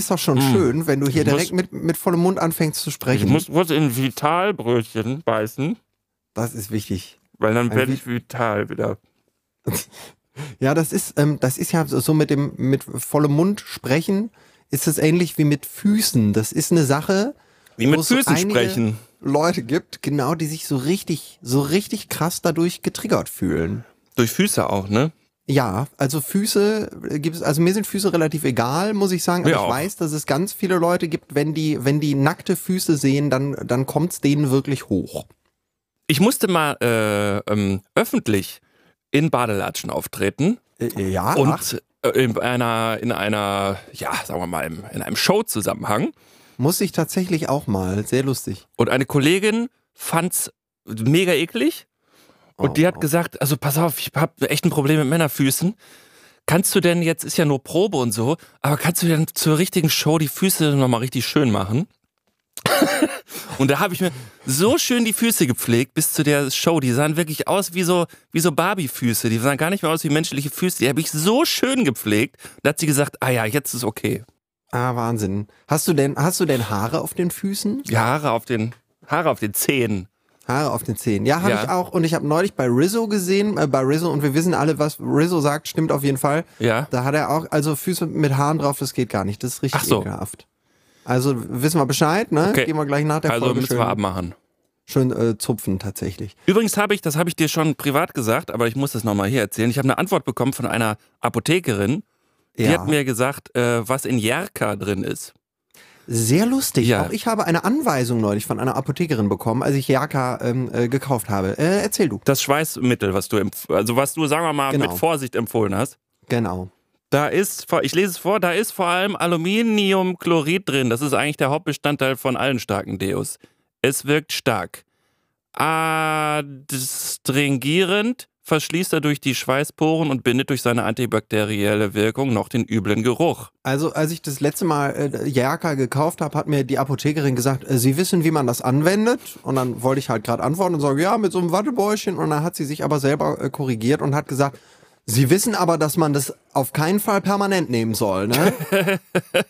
ist doch schon Mm. schön, wenn du hier Ich muss- direkt mit, mit vollem Mund anfängst zu Ich sprechen. muss kurz in Vitalbrötchen beißen, das ist wichtig. weil dann werde ich vital wieder. Ja, das ist, ähm, das ist ja so mit dem mit vollem Mund sprechen, ist es ähnlich wie mit Füßen. Das ist eine Sache, Wie wo mit Füßen sprechen. Leute gibt, genau, die sich so richtig, so richtig krass dadurch getriggert fühlen. Durch Füße auch, ne? Ja, also Füße gibt es, also mir sind Füße relativ egal, muss ich sagen. Aber Mir ich auch. weiß, dass es ganz viele Leute gibt, wenn die, wenn die nackte Füße sehen, dann, dann kommt's denen wirklich hoch. Ich musste mal äh, ähm, öffentlich in Badelatschen auftreten Äh, ja, ach, und äh, in einer, in einer, ja, sagen wir mal, im- in einem Show-Zusammenhang. muss ich tatsächlich auch mal. Sehr lustig. Und eine Kollegin fand's mega eklig. Und die Oh, hat gesagt, also pass auf, ich habe echt ein Problem mit Männerfüßen. Kannst du denn, jetzt ist ja nur Probe und so, aber kannst du denn zur richtigen Show die Füße nochmal richtig schön machen? und da habe ich mir so schön die Füße gepflegt bis zu der Show. Die sahen wirklich aus wie so, wie so Barbie-Füße. Die sahen gar nicht mehr aus wie menschliche Füße. Die habe ich so schön gepflegt. Da hat sie gesagt, ah ja, jetzt ist okay. Ah, Wahnsinn. Hast du denn, hast du denn Haare auf den Füßen? Die Haare auf den, Haare auf den Zähnen. Haare auf den Zähnen. Ja, habe Ja. ich auch. Und ich habe neulich bei Rizzo gesehen, äh, bei Rizzo, und wir wissen alle, was Rizzo sagt, stimmt auf jeden Fall. Ja. Da hat er auch, also Füße mit Haaren drauf, das geht gar nicht. Das ist richtig Ach so. ekelhaft. Also wissen wir Bescheid, ne? Okay. Gehen wir gleich nach der Also Folge müssen schön, wir abmachen. schön äh, zupfen tatsächlich. Übrigens habe ich, das habe ich dir schon privat gesagt, aber ich muss das nochmal hier erzählen. Ich habe eine Antwort bekommen von einer Apothekerin, die Ja. hat mir gesagt, äh, was in Jerka drin ist. Sehr lustig. Ja. Auch ich habe eine Anweisung neulich von einer Apothekerin bekommen, als ich Jaka ähm, äh, gekauft habe. Äh, erzähl du. Das Schweißmittel, was du, also was du, sagen wir mal, Genau. mit Vorsicht empfohlen hast. Genau. Da ist, ich lese es vor, da ist vor allem Aluminiumchlorid drin. Das ist eigentlich der Hauptbestandteil von allen starken Deos. Es wirkt stark. Adstringierend verschließt dadurch die Schweißporen und bindet durch seine antibakterielle Wirkung noch den üblen Geruch. Also als ich das letzte Mal äh, Jaka gekauft habe, hat mir die Apothekerin gesagt, äh, sie wissen, wie man das anwendet. Und dann wollte ich halt gerade antworten und sagen, ja, mit so einem Wattebäuschen. Und dann hat sie sich aber selber äh, korrigiert und hat gesagt, Sie wissen aber, dass man das auf keinen Fall permanent nehmen soll, ne?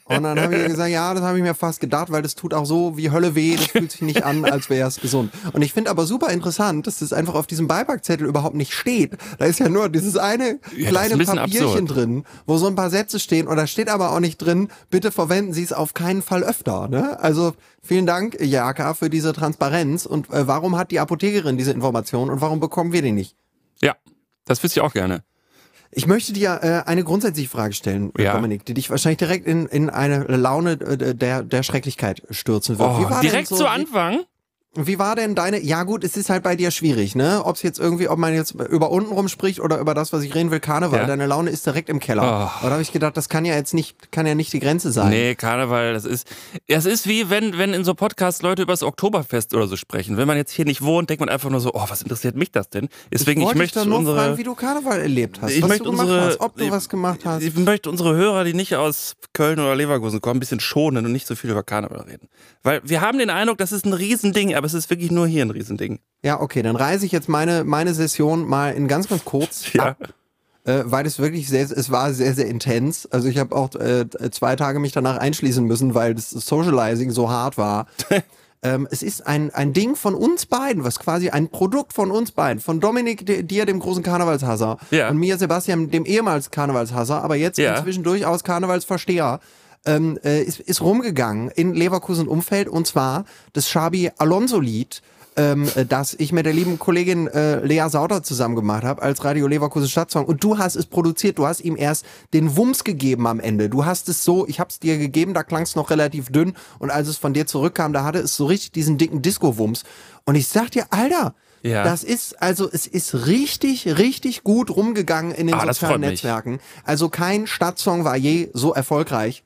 Und dann habe ich gesagt, ja, das habe ich mir fast gedacht, weil das tut auch so wie Hölle weh, das fühlt sich nicht an, als wäre es gesund. Und ich finde aber super interessant, dass das einfach auf diesem Beipackzettel überhaupt nicht steht. Da ist ja nur dieses eine Ja, kleine ein Papierchen absurd. drin, wo so ein paar Sätze stehen und da steht aber auch nicht drin, bitte verwenden Sie es auf keinen Fall öfter, ne? Also vielen Dank, Jaka, für diese Transparenz. Und äh, warum hat die Apothekerin diese Information und warum bekommen wir die nicht? Ja, das wüsste ich auch gerne. Ich möchte dir äh, eine grundsätzliche Frage stellen, Ja. Dominik, die dich wahrscheinlich direkt in, in eine Laune äh, der, der Schrecklichkeit stürzen wird. Oh, direkt so, zu Anfang? Wie war denn deine, ja gut, es ist halt bei dir schwierig, ne? Ob es jetzt irgendwie, ob man jetzt über unten rum spricht oder über das, was ich reden will, Karneval, Ja. deine Laune ist direkt im Keller. Oh. Da habe ich gedacht, das kann ja jetzt nicht, kann ja nicht die Grenze sein. Nee, Karneval, das ist. Es ist wie wenn, wenn in so Podcasts Leute über das Oktoberfest oder so sprechen. Wenn man jetzt hier nicht wohnt, denkt man einfach nur so, oh, was interessiert mich das denn? Deswegen, ich, wollte möchte nur unsere. fragen, wie du Karneval erlebt hast, ich was möchte du gemacht unsere, hast, ob du ich, was gemacht hast. Ich möchte unsere Hörer, die nicht aus Köln oder Leverkusen kommen, ein bisschen schonen und nicht so viel über Karneval reden. Weil wir haben den Eindruck, das ist ein Riesending, aber es ist wirklich nur hier ein Riesending. Ja, okay, dann reise ich jetzt meine, meine Session mal in ganz, ganz kurz Ja. ab. Äh, weil es wirklich sehr, es war sehr, sehr intens. Also ich habe auch äh, zwei Tage mich danach einschließen müssen, weil das Socializing so hart war. ähm, es ist ein, ein Ding von uns beiden, was quasi ein Produkt von uns beiden, von Dominik, di- dir, dem großen Karnevalshasser, Ja. und mir, Sebastian, dem ehemals Karnevalshasser, aber jetzt Ja. inzwischen durchaus Karnevalsversteher, ähm, äh, ist, ist rumgegangen in Leverkusen Umfeld und zwar das Schabi Alonso-Lied, ähm, äh, das ich mit der lieben Kollegin äh, Lea Sauter zusammen gemacht habe als Radio Leverkusen Stadtsong. Und du hast es produziert, du hast ihm erst den Wumms gegeben am Ende. Du hast es so, ich habe es dir gegeben, da klang es noch relativ dünn und als es von dir zurückkam, da hatte es so richtig diesen dicken Disco-Wumms. Und ich sag dir, Alter, Ja. das ist, also es ist richtig, richtig gut rumgegangen in den Ah, sozialen. Netzwerken. Also kein Stadtsong war je so erfolgreich.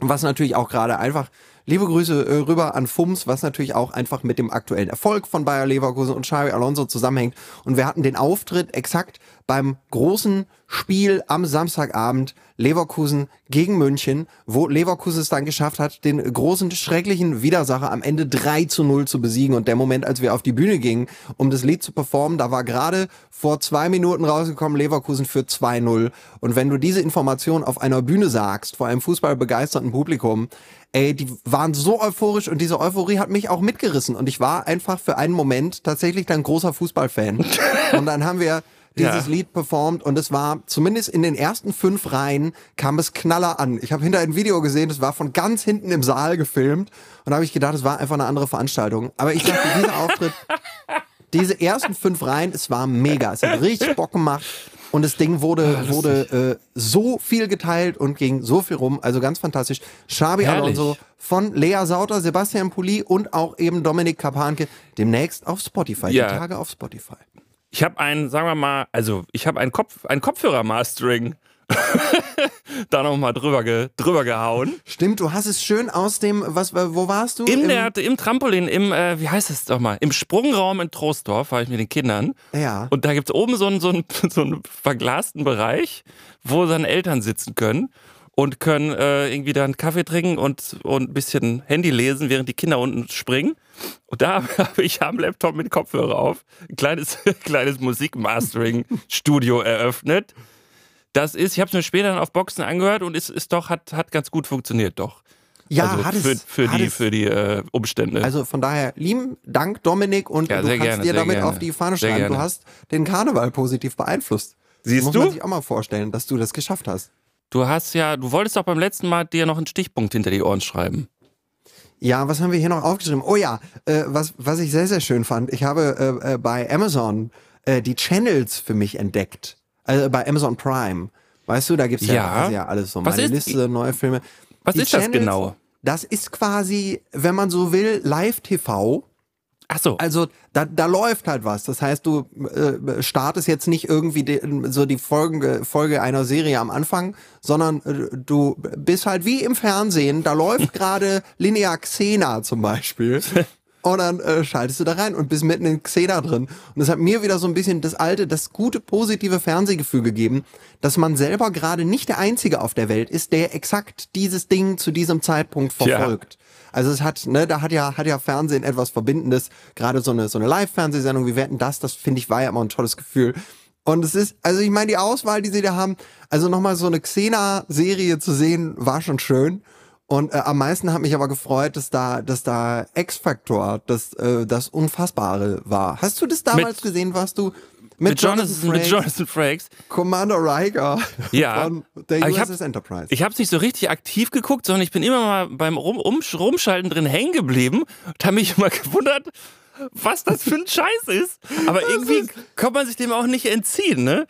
Was natürlich auch gerade einfach, liebe Grüße äh, rüber an Fums, was natürlich auch einfach mit dem aktuellen Erfolg von Bayer Leverkusen und Xavi Alonso zusammenhängt. Und wir hatten den Auftritt exakt beim großen Spiel am Samstagabend Leverkusen gegen München, wo Leverkusen es dann geschafft hat, den großen, schrecklichen Widersacher am Ende 3 zu 0 zu besiegen. Und der Moment, als wir auf die Bühne gingen, um das Lied zu performen, da war gerade vor zwei Minuten rausgekommen, Leverkusen für 2-0. Und wenn du diese Information auf einer Bühne sagst, vor einem fußballbegeisterten Publikum, ey, die waren so euphorisch und diese Euphorie hat mich auch mitgerissen. Und ich war einfach für einen Moment tatsächlich dann großer Fußballfan. und dann haben wir dieses ja. Lied performt und es war zumindest in den ersten fünf Reihen kam es knaller an. Ich habe hinter ein Video gesehen, es war von ganz hinten im Saal gefilmt und da habe ich gedacht, es war einfach eine andere Veranstaltung. Aber ich dachte, dieser Auftritt, diese ersten fünf Reihen, es war mega. Es hat richtig Bock gemacht. Und das Ding wurde, ah, wurde äh, so viel geteilt und ging so viel rum. Also ganz fantastisch. Xabi Alonso von Lea Sauter, Sebastian Pulli und auch eben Dominik Kapanke demnächst auf Spotify. Ja. Die Tage auf Spotify. Ich habe einen, sagen wir mal, also ich habe ein, Kopf, ein Kopfhörer-Mastering. da nochmal drüber, ge, drüber gehauen. Stimmt, du hast es schön aus dem, was, wo warst du? Im, der, im Trampolin, im, äh, wie heißt es doch mal, im Sprungraum in Troisdorf war ich mit den Kindern. Ja. Und da gibt es oben so einen, so, einen, so einen verglasten Bereich, wo dann Eltern sitzen können und können äh, irgendwie dann Kaffee trinken und, und ein bisschen Handy lesen, während die Kinder unten springen. Und da habe ich am Laptop mit Kopfhörer auf ein kleines, kleines Musikmastering-Studio eröffnet. Das ist, ich habe es mir später dann auf Boxen angehört und ist, ist doch, hat, hat ganz gut funktioniert, doch. Ja, also hat für, es, für hat die, es, für die äh, Umstände. Also von daher, lieben Dank, Dominik, und ja, du kannst gerne, dir damit gerne. auf die Fahne schreiben. Du hast den Karneval positiv beeinflusst. Siehst Muss du? man sich auch mal vorstellen, dass du das geschafft hast. Du hast ja, du wolltest doch beim letzten Mal dir noch einen Stichpunkt hinter die Ohren schreiben. Ja, was haben wir hier noch aufgeschrieben? Oh ja, äh, was, was ich sehr, sehr schön fand. Ich habe äh, äh, bei Amazon äh, die Channels für mich entdeckt. Also bei Amazon Prime. Weißt du, da gibt's ja, Ja. also ja alles so. Was Meine ist- Liste, neue Filme. Was Die ist das Channels, genau? Das ist quasi, wenn man so will, Live-TV. Ach so. Also da, da läuft halt was. Das heißt, du äh, startest jetzt nicht irgendwie de, so die Folge, Folge einer Serie am Anfang, sondern äh, du bist halt wie im Fernsehen. Da läuft gerade Linear Xena zum Beispiel. Und dann äh, schaltest du da rein und bist mitten in Xena drin. Und das hat mir wieder so ein bisschen das alte, das gute, positive Fernsehgefühl gegeben, dass man selber gerade nicht der Einzige auf der Welt ist, der exakt dieses Ding zu diesem Zeitpunkt Ja. Also es hat, ne, da hat ja, hat ja Fernsehen etwas Verbindendes. Gerade so eine, so eine Live-Fernsehsendung wie Wetten das, das finde ich war ja immer ein tolles Gefühl. Und es ist, also ich meine, die Auswahl, die sie da haben, also nochmal so eine Xena-Serie zu sehen, war schon schön. Und äh, am meisten hat mich aber gefreut, dass da, dass da X-Factor, das, äh, das Unfassbare war. Hast du das damals Mit- gesehen, warst du mit, Jonathan, mit Frakes, Jonathan Frakes. Commander Riker Ja. von der Aber ich USS Enterprise? Ich habe es nicht so richtig aktiv geguckt, sondern ich bin immer mal beim Rum, um, Rumschalten drin hängen geblieben und habe mich immer gewundert, was das für ein Scheiß ist. Aber irgendwie kann man sich dem auch nicht entziehen, ne?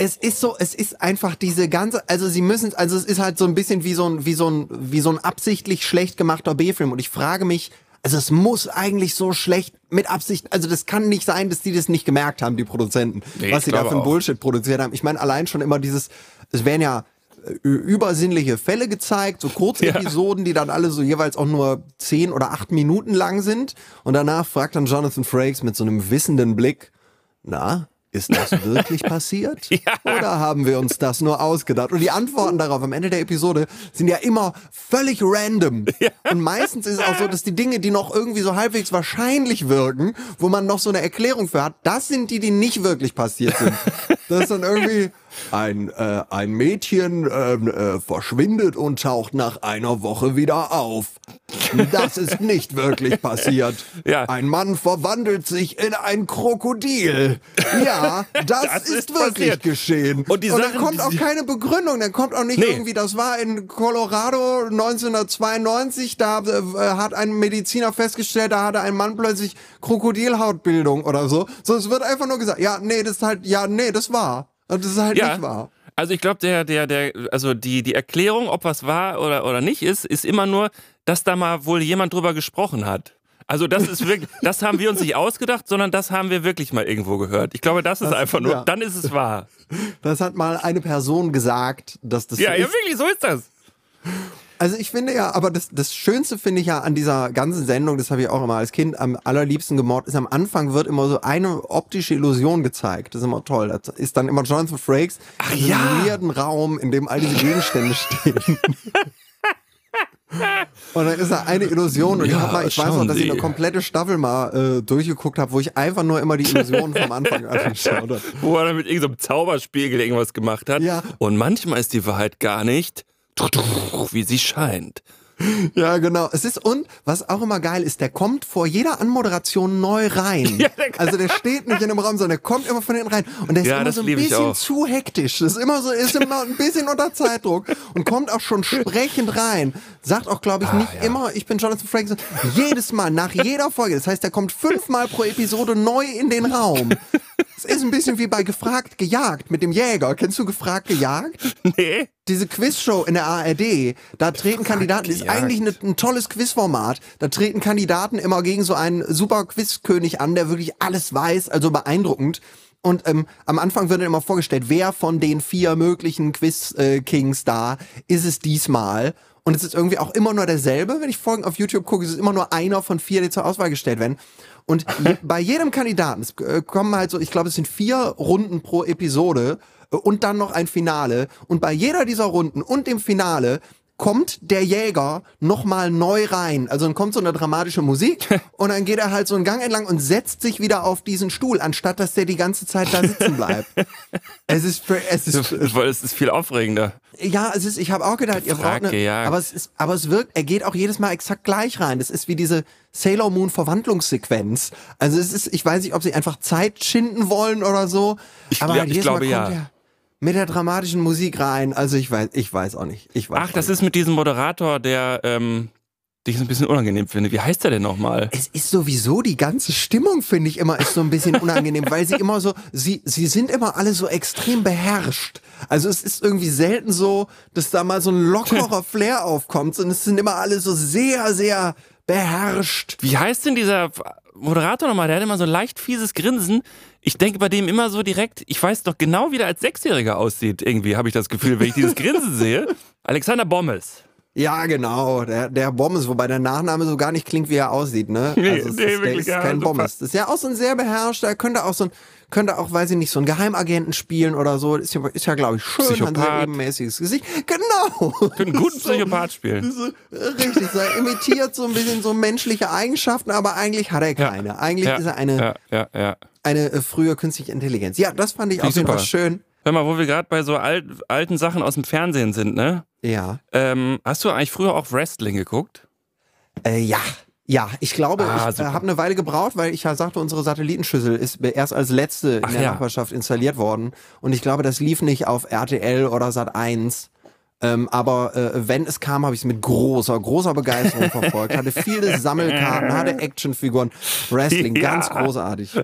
es ist so, es ist einfach diese ganze, also sie müssen, also es ist halt so ein bisschen wie so ein, wie so ein, wie so ein absichtlich schlecht gemachter B-Film. Und ich frage mich, also es muss eigentlich so schlecht mit Absicht, also das kann nicht sein, dass die das nicht gemerkt haben, die Produzenten, Nee, was sie da für ein. Bullshit produziert haben. Ich meine, allein schon immer dieses, es werden ja äh, übersinnliche Fälle gezeigt, so Kurzepisoden, die dann alle so jeweils auch nur zehn oder acht Minuten lang sind. Und danach fragt dann Jonathan Frakes mit so einem wissenden Blick, na, ist das wirklich passiert? Oder haben wir uns das nur ausgedacht? Und die Antworten darauf am Ende der Episode sind ja immer völlig random. Und meistens ist es auch so, dass die Dinge, die noch irgendwie so halbwegs wahrscheinlich wirken, wo man noch so eine Erklärung für hat, das sind die, die nicht wirklich passiert sind. Das ist dann irgendwie ein, äh, ein Mädchen ähm, äh, verschwindet und taucht nach einer Woche wieder auf. Das ist nicht wirklich passiert. Ja. Ein Mann verwandelt sich in ein Krokodil. Ja, das, Das ist, ist wirklich passiert. geschehen. Und die dann kommt auch keine Begründung. Dann kommt auch nicht Nee. irgendwie, das war in Colorado 1992, da äh, hat ein Mediziner festgestellt, da hatte ein Mann plötzlich Krokodilhautbildung oder so. So, es wird einfach nur gesagt, ja, nee, das ist halt, ja, nee, das war. Und das ist halt Ja. nicht wahr. Also ich glaube, der, der, der, also die, die Erklärung, ob was war oder, oder nicht ist, ist immer nur, dass da mal wohl jemand drüber gesprochen hat. Also das ist wirklich, das haben wir uns nicht ausgedacht, sondern das haben wir wirklich mal irgendwo gehört. Ich glaube, das ist Das- einfach nur, ja. dann ist es wahr. Das hat mal eine Person gesagt, dass das Ja, so ja, wirklich, so ist das. Also ich finde ja, aber das, das Schönste finde ich ja an dieser ganzen Sendung, das habe ich auch immer als Kind am allerliebsten gemordet, ist am Anfang wird immer so eine optische Illusion gezeigt. Das ist immer toll. Das ist dann immer Jonathan Frakes Ach in ja. weirden Raum, in dem all diese Gegenstände stehen. Und dann ist da eine Illusion und ich, Ja, hab mal, ich weiß noch, dass ich eine komplette Staffel mal äh, durchgeguckt habe, wo ich einfach nur immer die Illusionen vom Anfang angeschaut habe. Wo er dann mit irgendeinem Zauberspiegel irgendwas gemacht hat. Ja. Und manchmal ist die Wahrheit gar nicht, wie sie scheint. Ja, genau. Es ist und was auch immer geil ist, der kommt vor jeder Anmoderation neu rein. Ja, der- also der steht nicht in einem Raum, sondern der kommt immer von hinten rein und der ist Ja, immer so ein bisschen zu hektisch. Das ist immer so, ist immer ein bisschen unter Zeitdruck und kommt auch schon sprechend rein. Sagt auch, glaube ich, nicht Ah, ja. immer, ich bin Jonathan Frakes. Jedes Mal, nach jeder Folge. Das heißt, der kommt fünfmal pro Episode neu in den Raum. Es ist ein bisschen wie bei Gefragt gejagt mit dem Jäger. Kennst du Gefragt gejagt? Nee. diese Quizshow in der ARD, da treten Kandidaten, das ist gejagt. eigentlich ne- ein tolles Quizformat. Da treten Kandidaten immer gegen so einen super Quizkönig an, der wirklich alles weiß, also beeindruckend. Und ähm, am Anfang wird dann immer vorgestellt, wer von den vier möglichen Quiz-Kings da ist es diesmal. Und es ist irgendwie auch immer nur derselbe. Wenn ich Folgen auf YouTube gucke, ist es immer nur einer von vier, die zur Auswahl gestellt werden. Und je, bei jedem Kandidaten, es äh, kommen halt so, ich glaube, es sind vier Runden pro Episode äh, und dann noch ein Finale. Und bei jeder dieser Runden und dem Finale kommt der Jäger nochmal neu rein. Also dann kommt so eine dramatische Musik und dann geht er halt so einen Gang entlang und setzt sich wieder auf diesen Stuhl, anstatt dass der die ganze Zeit da sitzen bleibt. es ist, es ist, es ist viel aufregender. Ja, es ist, ich habe auch gedacht, ihr braucht eine, Gefragt, aber es ist, aber es wirkt, er geht auch jedes Mal exakt gleich rein. Das ist wie diese Sailor Moon Verwandlungssequenz. Also es ist, ich weiß nicht, ob sie einfach Zeit schinden wollen oder so. Ich aber gla- halt ich jedes glaube, Mal kommt ja. er mit der dramatischen Musik rein. Also ich weiß, ich weiß auch nicht. Ich weiß Ach, das nicht. ist mit diesem Moderator, der ähm, dich so ein bisschen unangenehm finde. Wie heißt der denn nochmal? Es ist sowieso die ganze Stimmung, finde ich immer, ist so ein bisschen unangenehm, weil sie immer so, sie, sie sind immer alle so extrem beherrscht. Also es ist irgendwie selten so, dass da mal so ein lockerer Flair aufkommt, sondern es sind immer alle so sehr, sehr beherrscht. Wie heißt denn dieser Moderator nochmal? Der hat immer so ein leicht fieses Grinsen. Ich denke bei dem immer so direkt, ich weiß doch genau, wie der als Sechsjähriger aussieht. Irgendwie habe ich das Gefühl, wenn ich dieses Grinsen sehe. Alexander Bommes. Ja, genau, der, der Bommes, wobei der Nachname so gar nicht klingt, wie er aussieht, ne? Nee, Also es nee, ist, der wirklich, ist ja, kein super. Bommes. Das ist ja auch so ein sehr beherrschter, er könnte auch so ein, könnte auch, weiß ich nicht, so ein Geheimagenten spielen oder so. Ist ja, ist ja glaube ich, schön, hat ein sehr Psychopath. ebenmäßiges Gesicht. Genau. Für einen guten So- Psychopath spielen. so, richtig, so, er imitiert so ein bisschen so menschliche Eigenschaften, aber eigentlich hat er keine. Eigentlich ja, ist er eine, Ja, ja, ja. eine äh, frühe künstliche Intelligenz. Ja, das fand ich Finde auf jeden Fall super. schön. Hör mal, wo wir gerade bei so alt, alten Sachen aus dem Fernsehen sind, ne? Ja. Ähm, hast du eigentlich früher auch Wrestling geguckt? Äh, ja. Ja, ich glaube, Ah, ich äh, habe eine Weile gebraucht, weil ich ja sagte, unsere Satellitenschüssel ist erst als letzte in Ach der ja. Nachbarschaft installiert worden. Und ich glaube, das lief nicht auf RTL oder Sat 1. Ähm, aber äh, wenn es kam, habe ich es mit großer, großer Begeisterung verfolgt. Hatte viele Sammelkarten, hatte Actionfiguren, Wrestling, Ja. ganz großartig.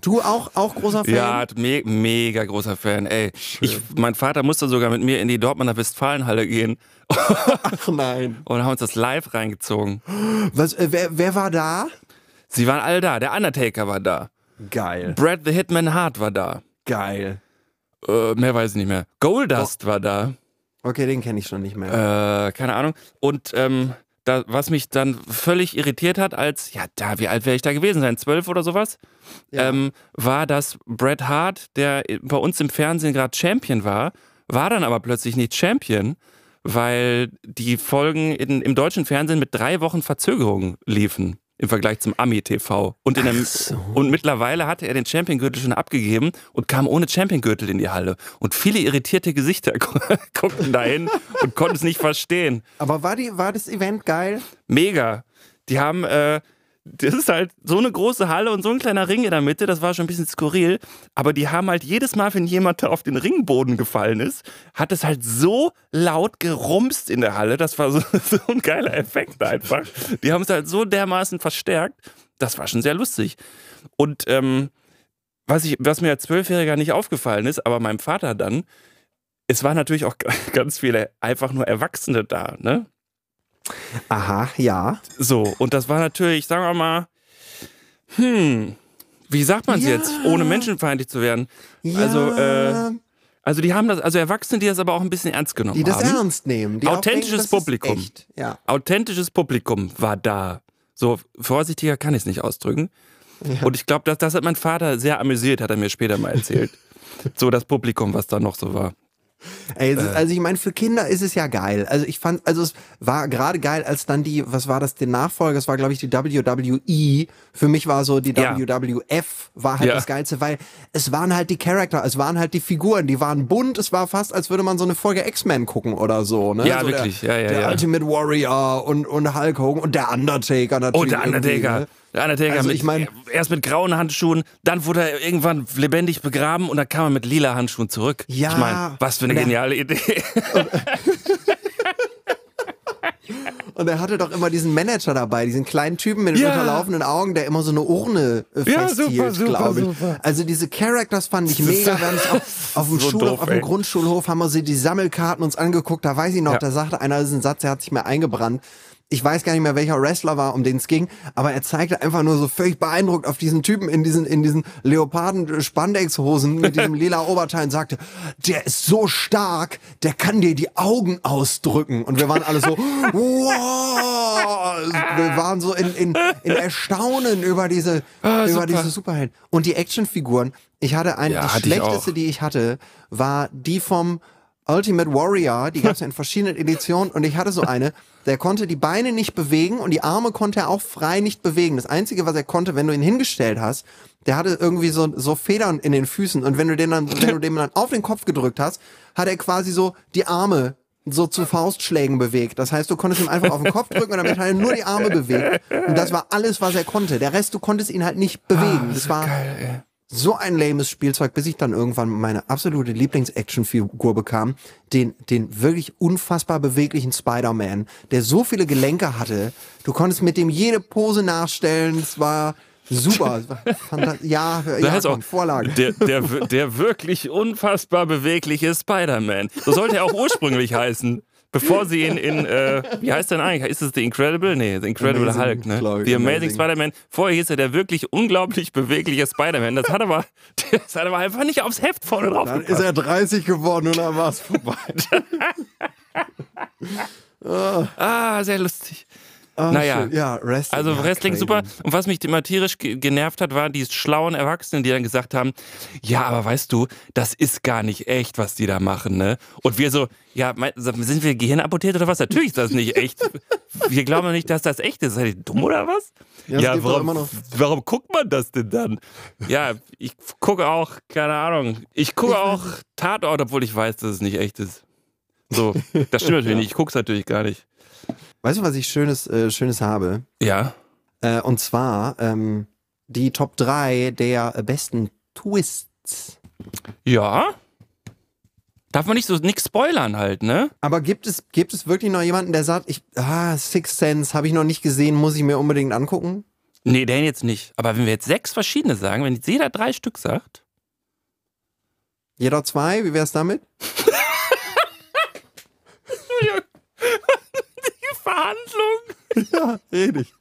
Du auch, auch großer Fan? Ja, me mega großer Fan. Ey, ich, mein Vater musste sogar mit mir in die Dortmunder Westfalenhalle gehen Ach nein. und haben uns das live reingezogen. Was, äh, wer, wer war da? Sie waren alle da. Der Undertaker war da. Geil. Brad the Hitman Hart war da. Geil. Äh, mehr weiß ich nicht mehr. Goldust war da. Okay, den kenne ich schon nicht mehr. Äh, keine Ahnung. Und ähm, da, was mich dann völlig irritiert hat, als, ja, da, wie alt wäre ich da gewesen sein? Zwölf oder sowas? Ja. Ähm, war, dass Bret Hart, der bei uns im Fernsehen gerade Champion war, war dann aber plötzlich nicht Champion, weil die Folgen in, im deutschen Fernsehen mit drei Wochen Verzögerung liefen. Im Vergleich zum Ami-TV. Und, in einem- so. und mittlerweile hatte er den Champion-Gürtel schon abgegeben und kam ohne Champion-Gürtel in die Halle. Und viele irritierte Gesichter guckten dahin und konnten es nicht verstehen. Aber war, die, war das Event geil? Mega. Die haben, äh, das ist halt so eine große Halle und so ein kleiner Ring in der Mitte, das war schon ein bisschen skurril. Aber die haben halt jedes Mal, wenn jemand auf den Ringboden gefallen ist, hat es halt so laut gerumst in der Halle. Das war so, so ein geiler Effekt einfach. Die haben es halt so dermaßen verstärkt. Das war schon sehr lustig. Und ähm, was, ich, was mir als Zwölfjähriger nicht aufgefallen ist, aber meinem Vater dann, es waren natürlich auch ganz viele einfach nur Erwachsene da, ne? Aha, ja. So, und das war natürlich, sagen wir mal, hm, wie sagt man es Ja. jetzt, ohne menschenfeindlich zu werden? ja. Also, äh, Also die haben das, also Erwachsene, die das aber auch ein bisschen ernst genommen Die das haben. ernst nehmen. Die Authentisches denken, Publikum. Ja. Authentisches Publikum war da. So vorsichtiger kann ich es nicht ausdrücken. Und ich glaube, das, das hat mein Vater sehr amüsiert, hat er mir später mal erzählt. so das Publikum, was da noch so war. Ey, es ist- Äh. also ich meine, für Kinder ist es ja geil. Also ich fand, also es war gerade geil, als dann die, was war das, der Nachfolger, das war glaube ich die WWE. Für mich war so die Ja. WWF war halt Ja. das Geilste, weil es waren halt die Charakter, es waren halt die Figuren, die waren bunt, es war fast, als würde man so eine Folge X-Men gucken oder so. Ne? Ja, so wirklich. Der, Ja, ja, der ja. Ultimate Warrior und, und Hulk Hogan und der Undertaker natürlich. Oh, der Undertaker. ne? Der Undertaker Also mit, ich mein- erst mit grauen Handschuhen, dann wurde er irgendwann lebendig begraben und dann kam er mit lila Handschuhen zurück. Ja. Ich meine, was für eine geniale Idee. Und er hatte doch immer diesen Manager dabei, diesen kleinen Typen mit den Ja. unterlaufenden Augen, der immer so eine Urne äh, Ja, festhielt, super, super, glaube ich. super. Also diese Characters fand ich mega. Wir haben es auf, auf dem So Schulhof, doof, auf dem. Grundschulhof haben wir sie die Sammelkarten uns angeguckt. Da weiß ich noch, Ja. da sagte einer diesen Satz, der hat sich mir eingebrannt. Ich weiß gar nicht mehr, welcher Wrestler war, um den es ging, aber er zeigte einfach nur so völlig beeindruckt auf diesen Typen in diesen, in diesen Leoparden-Spandex-Hosen mit diesem lila Oberteil und sagte, der ist so stark, der kann dir die Augen ausdrücken. Und wir waren alle so, wow! Wir waren so in, in, in Erstaunen über diese, über Ah, super. diese Superhelden. Und die Actionfiguren, ich hatte eine, Ja, die ich schlechteste, auch. die ich hatte, war die vom Ultimate Warrior, die gab es ja in verschiedenen Editionen und ich hatte so eine, der konnte die Beine nicht bewegen und die Arme konnte er auch frei nicht bewegen. Das Einzige, was er konnte, wenn du ihn hingestellt hast, der hatte irgendwie so, so Federn in den Füßen und wenn du den dann, wenn du dem dann auf den Kopf gedrückt hast, hat er quasi so die Arme so zu Faustschlägen bewegt. Das heißt, du konntest ihm einfach auf den Kopf drücken und damit hat er nur die Arme bewegt. Und das war alles, was er konnte. Der Rest, du konntest ihn halt nicht bewegen. das war so ein lames Spielzeug, bis ich dann irgendwann meine absolute Lieblings-Action-Figur bekam, den, den wirklich unfassbar beweglichen Spider-Man, der so viele Gelenke hatte, du konntest mit dem jede Pose nachstellen, es war super. Es war fanta- ja, ja komm, auch, Vorlage. Der, der, der wirklich unfassbar bewegliche Spider-Man. So sollte er auch ursprünglich heißen. Bevor sie ihn in, äh, wie heißt denn eigentlich? Ist es The Incredible? Nee, The Incredible Amazing, Hulk, ne? ich, The Amazing, Amazing. Spider-Man. Vorher hieß er der wirklich unglaublich bewegliche Spider-Man. Das hat aber, das hat aber einfach nicht aufs Heft vorne drauf Dann gepasst. ist er 30 geworden und dann war es vorbei. Ah, sehr lustig. Ah, Naja. schön. ja, Wrestling. Also ja, Wrestling super. Und was mich immer tierisch ge- genervt hat, waren die schlauen Erwachsenen, die dann gesagt haben, ja, aber weißt du, das ist gar nicht echt, was die da machen, ne? Und wir so, ja, sind wir gehirnamputiert oder was? Natürlich ist das nicht echt. Wir glauben nicht, dass das echt ist. Seid ihr dumm oder was? Ja, doch warum, warum guckt man das denn dann? Ja, ich gucke auch, keine Ahnung, ich gucke auch Tatort, obwohl ich weiß, dass es nicht echt ist. So, das stimmt natürlich nicht. Ich gucke es natürlich gar nicht. Weißt du, was ich Schönes, äh, Schönes habe? Ja. Äh, und zwar ähm, die Top 3 der besten Twists. Ja. Darf man nicht so nix spoilern halt, ne? Aber gibt es, gibt es wirklich noch jemanden, der sagt, ich, ah, Sixth Sense habe ich noch nicht gesehen, muss ich mir unbedingt angucken? Nee, den jetzt nicht. Aber wenn wir jetzt sechs verschiedene sagen, wenn jetzt jeder drei Stück sagt. Jeder zwei, wie wär's damit? Verhandlung. Ja, redig.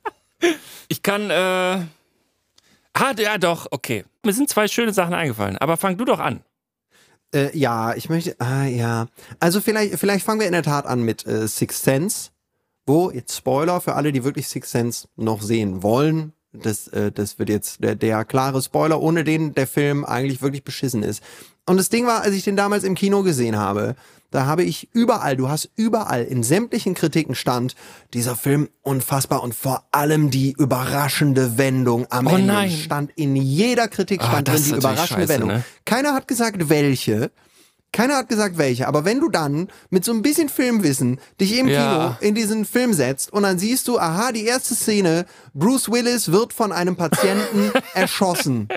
Ich kann, äh. Ah, ja, doch, okay. Mir sind zwei schöne Sachen eingefallen, aber fang du doch an. Äh, ja, ich möchte, ah, ja. Also vielleicht, vielleicht fangen wir in der Tat an mit äh, Sixth Sense, wo, jetzt Spoiler für alle, die wirklich Sixth Sense noch sehen wollen. Das, äh, das wird jetzt der, der klare Spoiler, ohne den der Film eigentlich wirklich beschissen ist. Und das Ding war, als ich den damals im Kino gesehen habe, da habe ich überall, du hast überall in sämtlichen Kritiken stand, dieser Film unfassbar und vor allem die überraschende Wendung am Oh Ende nein. stand in jeder Kritik Ah, stand das drin die überraschende scheiße, Wendung. ne? Keiner hat gesagt, welche. Keiner hat gesagt, welche. Aber wenn du dann mit so ein bisschen Filmwissen dich im Ja. Kino in diesen Film setzt und dann siehst du, aha, die erste Szene, Bruce Willis wird von einem Patienten erschossen.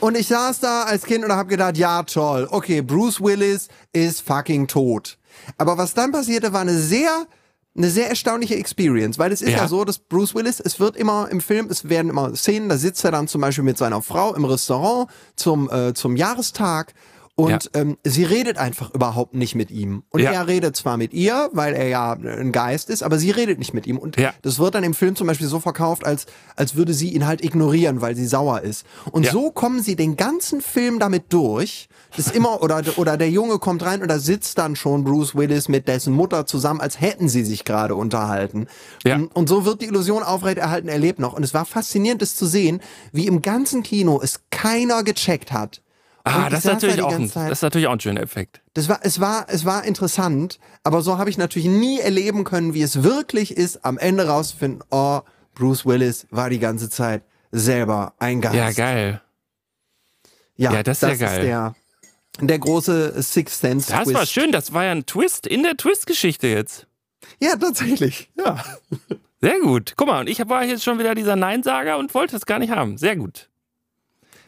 Und ich saß da als Kind und hab gedacht, ja toll, okay, Bruce Willis ist fucking tot. Aber was dann passierte, war eine sehr eine sehr erstaunliche Experience, weil es ist ja. Ja. so, dass Bruce Willis, es wird immer im Film, es werden immer Szenen, da sitzt er dann zum Beispiel mit seiner Frau im Restaurant zum, äh, zum Jahrestag Und ähm, sie redet einfach überhaupt nicht mit ihm. Und Ja. er redet zwar mit ihr, weil er ja ein Geist ist, aber sie redet nicht mit ihm. Und Ja. das wird dann im Film zum Beispiel so verkauft, als, als würde sie ihn halt ignorieren, weil sie sauer ist. Und Ja. so kommen sie den ganzen Film damit durch. Das immer, oder, oder der Junge kommt rein und da sitzt dann schon Bruce Willis mit dessen Mutter zusammen, als hätten sie sich gerade unterhalten. Ja. Und, und so wird die Illusion aufrechterhalten, er lebt noch. Und es war faszinierend, das zu sehen, wie im ganzen Kino es keiner gecheckt hat. Ah, das ist, natürlich auch ein, Zeit- das ist natürlich auch ein schöner Effekt. das war, es war, es war interessant, aber so habe ich natürlich nie erleben können, wie es wirklich ist, am Ende rauszufinden, oh, Bruce Willis war die ganze Zeit selber ein Geist. Ja, geil. Ja, Ja, das ist ja geil. Ist der, der große Sixth Sense Das Twist. war schön, das war ja ein Twist in der Twist-Geschichte jetzt. Ja, tatsächlich. Ja. Sehr gut. Guck mal, und ich war jetzt schon wieder dieser Neinsager und wollte es gar nicht haben. Sehr gut.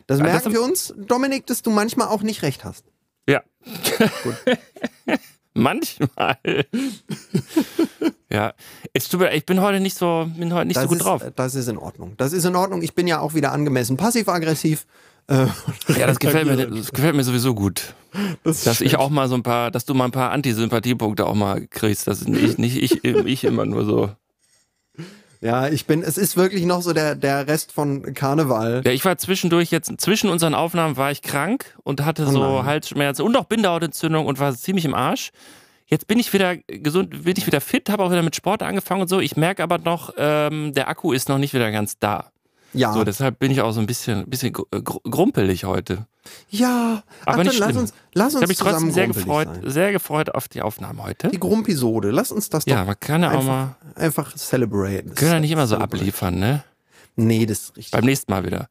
Das Ja, das- merken wir uns, Dominik, dass du manchmal auch nicht recht hast. Ja. Manchmal. ja. Es tut mir, ich bin heute nicht so, bin heute nicht das so gut ist, drauf. Das ist in Ordnung. Das ist in Ordnung. Ich bin ja auch wieder angemessen passiv-aggressiv. Äh, Ja, das gefällt mir, das gefällt mir sowieso gut. das Dass ich auch mal so ein paar, dass du mal ein paar Antisympathiepunkte auch mal kriegst. Das ist nicht, nicht ich, ich immer nur so. Ja, ich bin, es ist wirklich noch so der, der Rest von Karneval. Ja, ich war zwischendurch jetzt, zwischen unseren Aufnahmen war ich krank und hatte so nein. Halsschmerzen und auch Bindehautentzündung und war ziemlich im Arsch. Jetzt bin ich wieder gesund, bin ich wieder fit, habe auch wieder mit Sport angefangen und so. Ich merke aber noch, ähm, der Akku ist noch nicht wieder ganz da. Ja. So, deshalb bin ich auch so ein bisschen, bisschen gr- grumpelig heute. Ja, Aber ach, nicht lass schlimm. uns, lass Ich uns habe mich trotzdem sehr gefreut, sein. sehr gefreut auf die Aufnahme heute. Die Grumpisode, lass uns das doch Ja, man kann ja auch mal, einfach celebraten. können ja nicht immer so Celebrate. abliefern, ne? Nee, das ist richtig. Beim nächsten Mal wieder.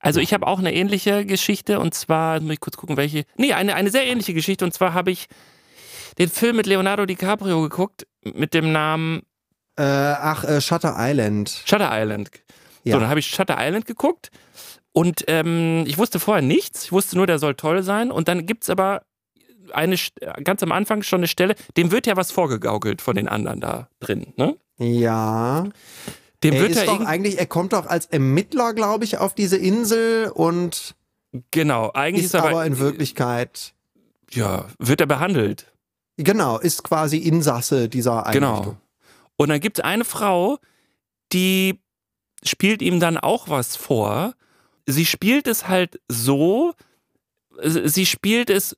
Also ich habe auch eine ähnliche Geschichte und zwar, jetzt muss ich kurz gucken, welche. Nee, eine, eine sehr ähnliche Geschichte und zwar habe ich den Film mit Leonardo DiCaprio geguckt mit dem Namen Äh, ach, äh, Shutter Island. Shutter Island. Ja. So, dann habe ich Shutter Island geguckt und ähm, ich wusste vorher nichts. Ich wusste nur, der soll toll sein. Und dann gibt's aber eine ganz am Anfang schon eine Stelle, dem wird ja was vorgegaukelt von den anderen da drin. Ne? Ja. Dem Er wird ist ja doch eigentlich, er kommt doch als Ermittler, glaube ich, auf diese Insel und genau, eigentlich ist ist, aber, aber in Wirklichkeit, ja, wird er behandelt. genau, ist quasi Insasse dieser Einrichtung. Genau. Und dann gibt es eine Frau, die spielt ihm dann auch was vor. Sie spielt es halt so, sie spielt es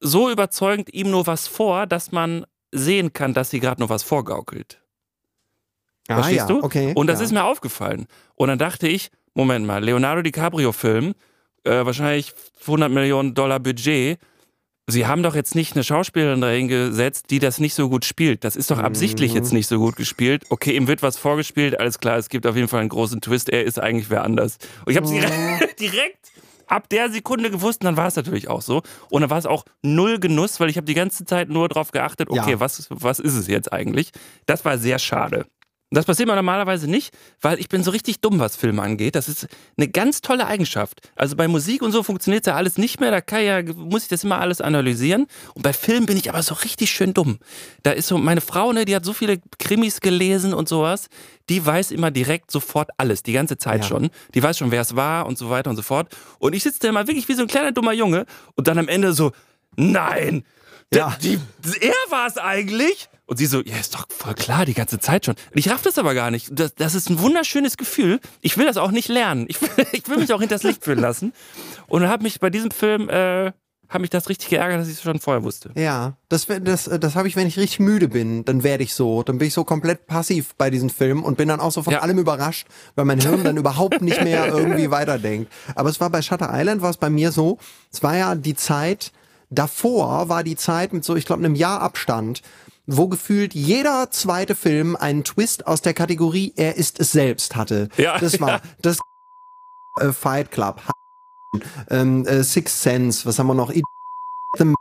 so überzeugend ihm nur was vor, dass man sehen kann, dass sie gerade nur was vorgaukelt. Ah, Verstehst ja, du? okay. Und das ja. ist mir aufgefallen. Und dann dachte ich, Moment mal, Leonardo DiCaprio-Film, äh, wahrscheinlich 100 Millionen Dollar Budget. Sie haben doch jetzt nicht eine Schauspielerin dahin gesetzt, die das nicht so gut spielt. Das ist doch absichtlich Mhm. jetzt nicht so gut gespielt. Okay, ihm wird was vorgespielt, alles klar, es gibt auf jeden Fall einen großen Twist, er ist eigentlich wer anders. Und ich habe Mhm. direkt, direkt ab der Sekunde gewusst und dann war es natürlich auch so. Und dann war es auch null Genuss, weil ich habe die ganze Zeit nur darauf geachtet, okay, Ja. was, was ist es jetzt eigentlich? Das war sehr schade. Das passiert mir normalerweise nicht, weil ich bin so richtig dumm, was Filme angeht. Das ist eine ganz tolle Eigenschaft. Also bei Musik und so funktioniert ja alles nicht mehr. Da kann ja, muss ich das immer alles analysieren. Und bei Filmen bin ich aber so richtig schön dumm. Da ist so meine Frau, ne, die hat so viele Krimis gelesen und sowas. Die weiß immer direkt sofort alles, die ganze Zeit Ja. schon. Die weiß schon, wer es war und so weiter und so fort. Und ich sitze da immer wirklich wie so ein kleiner dummer Junge und dann am Ende so, nein, Ja. die, er war es eigentlich. Und sie so, ja, ist doch voll klar, die ganze Zeit schon. Ich raff das aber gar nicht. Das, das ist ein wunderschönes Gefühl. Ich will das auch nicht lernen. Ich will, ich will mich auch hinters Licht führen lassen. Und habe mich bei diesem Film, äh, hat mich das richtig geärgert, dass ich es schon vorher wusste. Ja, das, das, das habe ich, wenn ich richtig müde bin, dann werde ich so. Dann bin ich so komplett passiv bei diesen Filmen und bin dann auch so von Ja. allem überrascht, weil mein Hirn dann überhaupt nicht mehr irgendwie weiterdenkt. Aber es war bei Shutter Island, war es bei mir so, es war ja die Zeit, davor war die Zeit mit so, ich glaube, einem Jahr Abstand, wo gefühlt jeder zweite Film einen Twist aus der Kategorie Er ist es selbst hatte. Ja, das war das äh, Fight Club, ähm, äh, Sixth Sense, was haben wir noch? It-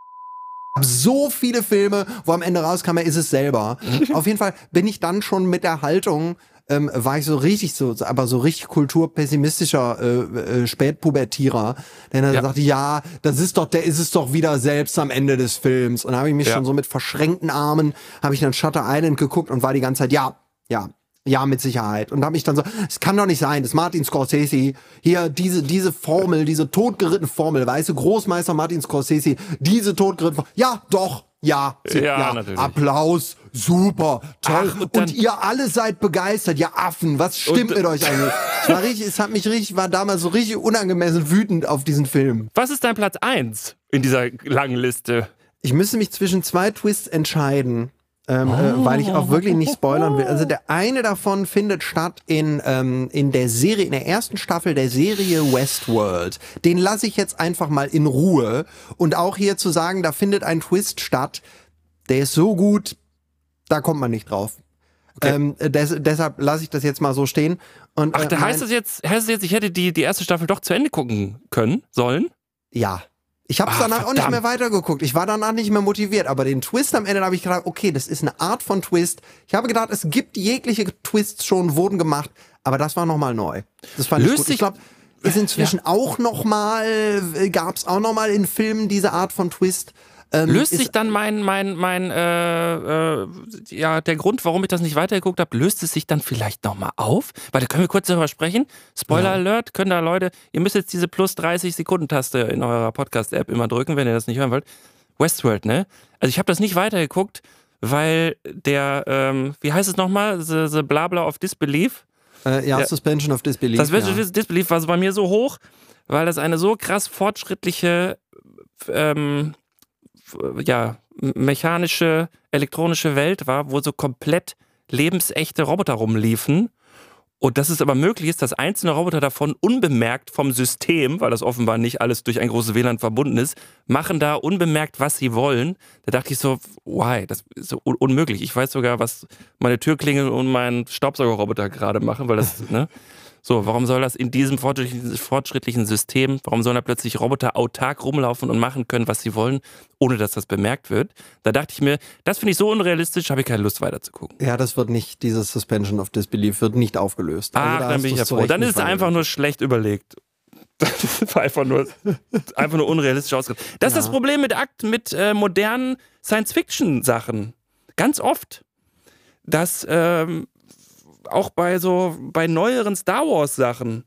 so viele Filme, wo am Ende rauskam, er ist es selber. Auf jeden Fall bin ich dann schon mit der Haltung, ähm, war ich so richtig so, aber so richtig kulturpessimistischer äh, äh, Spätpubertierer, der dann Ja. sagte, ja, das ist doch, der ist es doch wieder selbst am Ende des Films. Und da habe ich mich Ja. schon so mit verschränkten Armen, habe ich dann Shutter Island geguckt und war die ganze Zeit, ja, ja, Ja, mit Sicherheit. Und habe mich dann so, es kann doch nicht sein, dass Martin Scorsese hier diese, diese Formel, diese totgerittene Formel, weißt du, Großmeister Martin Scorsese, diese totgerittene Formel, ja, doch, ja, ja, natürlich. Applaus, super, toll. Ach, und und, ihr alle seid begeistert, ihr Affen, was stimmt mit euch eigentlich? Ich war richtig, es hat mich richtig, war damals so richtig unangemessen wütend auf diesen Film. Was ist dein Platz 1 in dieser langen Liste? Ich müsste mich zwischen zwei Twists entscheiden, ähm, äh, weil ich auch wirklich nicht spoilern will. Also der eine davon findet statt in, ähm, in der Serie, in der ersten Staffel der Serie Westworld. Den lasse ich jetzt einfach mal in Ruhe. Und auch hier zu sagen, da findet ein Twist statt, der ist so gut, da kommt man nicht drauf. Ähm, des, deshalb lasse ich das jetzt mal so stehen. Und, Ach, äh, da mein- heißt es jetzt, heißt es jetzt, ich hätte die, die erste Staffel doch zu Ende gucken können, sollen? Ja. Ich habe Ah, danach auch nicht verdammt. mehr weitergeguckt. Ich war danach nicht mehr motiviert. Aber den Twist am Ende habe ich gedacht, okay, das ist eine Art von Twist. Ich habe gedacht, es gibt jegliche Twists schon, wurden gemacht. Aber das war nochmal neu. Das fand Löst ich gut. Ich glaube, ist inzwischen auch nochmal, gab es auch nochmal in Filmen diese Art von Twist. Ähm, Löst sich dann mein, mein, mein, äh, äh, ja, der Grund, warum ich das nicht weitergeguckt habe, löst es sich dann vielleicht nochmal auf? Weil da können wir kurz darüber sprechen. Spoiler Alert, können da Leute, ihr müsst jetzt diese plus 30 Sekunden Taste in eurer Podcast-App immer drücken, wenn ihr das nicht hören wollt. Westworld, ne? Also ich habe das nicht weitergeguckt, weil der, ähm, wie heißt es nochmal? The, the Blabla of Disbelief. äh, ja, ja. Suspension of Disbelief. Das ja. Dis- Disbelief war bei mir so hoch, weil das eine so krass fortschrittliche, ähm, ja, m- mechanische, elektronische Welt war, wo so komplett lebensechte Roboter rumliefen. Und dass es aber möglich ist, dass einzelne Roboter davon unbemerkt vom System, weil das offenbar nicht alles durch ein großes WLAN verbunden ist, machen da unbemerkt, was sie wollen. Da dachte ich so, why? Das ist so un unmöglich. Ich weiß sogar, was meine Türklingel und mein Staubsaugerroboter gerade machen, weil das, ne? So, warum soll das in diesem fortschrittlichen, System, warum sollen da plötzlich Roboter autark rumlaufen und machen können, was sie wollen, ohne dass das bemerkt wird? Da dachte ich mir, das finde ich so unrealistisch, habe ich keine Lust weiter zu gucken. Ja, das wird nicht, dieses Suspension of Disbelief wird nicht aufgelöst. Also Ach, da dann bin ich ja froh. Dann ist es einfach nur schlecht überlegt. Das war einfach nur, einfach nur unrealistisch ausgedacht. Das ist das Problem mit Akt, mit äh, modernen Science-Fiction-Sachen. Ganz oft. Dass ähm, auch bei so, bei neueren Star Wars-Sachen,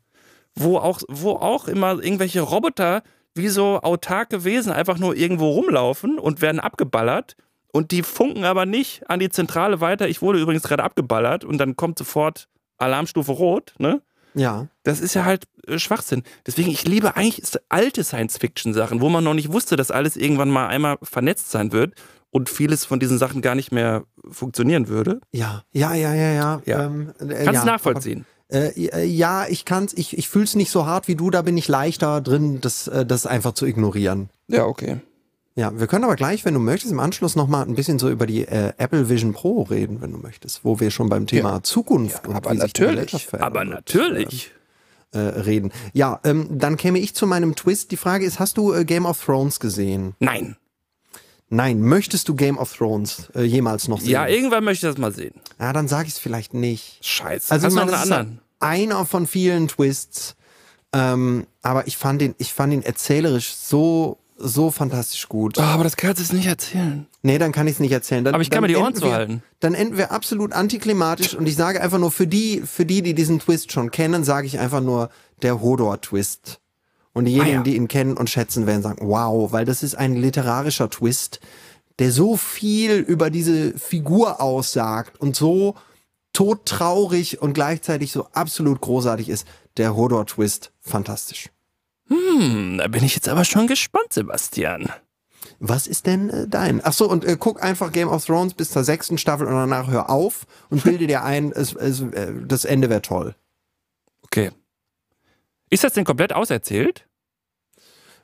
wo auch, wo auch immer irgendwelche Roboter wie so autarke Wesen einfach nur irgendwo rumlaufen und werden abgeballert. Und die funken aber nicht an die Zentrale weiter. Ich wurde übrigens gerade abgeballert und dann kommt sofort Alarmstufe Rot, ne? Ja. Das ist ja halt äh, Schwachsinn. Deswegen, ich liebe eigentlich alte Science-Fiction-Sachen, wo man noch nicht wusste, dass alles irgendwann mal einmal vernetzt sein wird und vieles von diesen Sachen gar nicht mehr funktionieren würde. Ja, ja, ja, ja, ja. Ja. Ähm, äh, Kannst du ja. nachvollziehen? Äh, äh, ja, ich kann's, ich, ich fühl's nicht so hart wie du, da bin ich leichter drin, das, äh, das einfach zu ignorieren. Ja, okay. Ja, wir können aber gleich, wenn du möchtest, im Anschluss nochmal ein bisschen so über die äh, Apple Vision Pro reden, wenn du möchtest, wo wir schon beim Thema Zukunft und wie sich die Aber natürlich. Äh, reden. Ja, ähm, dann käme ich zu meinem Twist. Die Frage ist, hast du äh, Game of Thrones gesehen? Nein. Nein, möchtest du Game of Thrones äh, jemals noch sehen? Ja, irgendwann möchte ich das mal sehen. ja, dann sag ich es vielleicht nicht. Scheiße. Also Hast ich meine, noch einen ist anderen? einer von vielen Twists. Ähm, aber ich fand ihn, ich fand ihn erzählerisch so, so fantastisch gut. Oh, aber das kannst du nicht erzählen. Nee, dann kann ich es nicht erzählen. Dann, Aber ich kann mir die Ohren zuhalten. Dann enden wir absolut antiklimatisch und ich sage einfach nur, für die, für die, die diesen Twist schon kennen, sage ich einfach nur der Hodor-Twist. Und diejenigen, Ah, ja. die ihn kennen und schätzen, werden sagen, wow, weil das ist ein literarischer Twist, der so viel über diese Figur aussagt und so todtraurig und gleichzeitig so absolut großartig ist. Der Hodor-Twist, fantastisch. Hm, da bin ich jetzt aber schon gespannt, Sebastian. Was ist denn äh, dein? Ach so, und äh, guck einfach Game of Thrones bis zur sechsten Staffel und danach hör auf und bilde dir ein, es, es, äh, das Ende wäre toll. Okay. Ist das denn komplett auserzählt?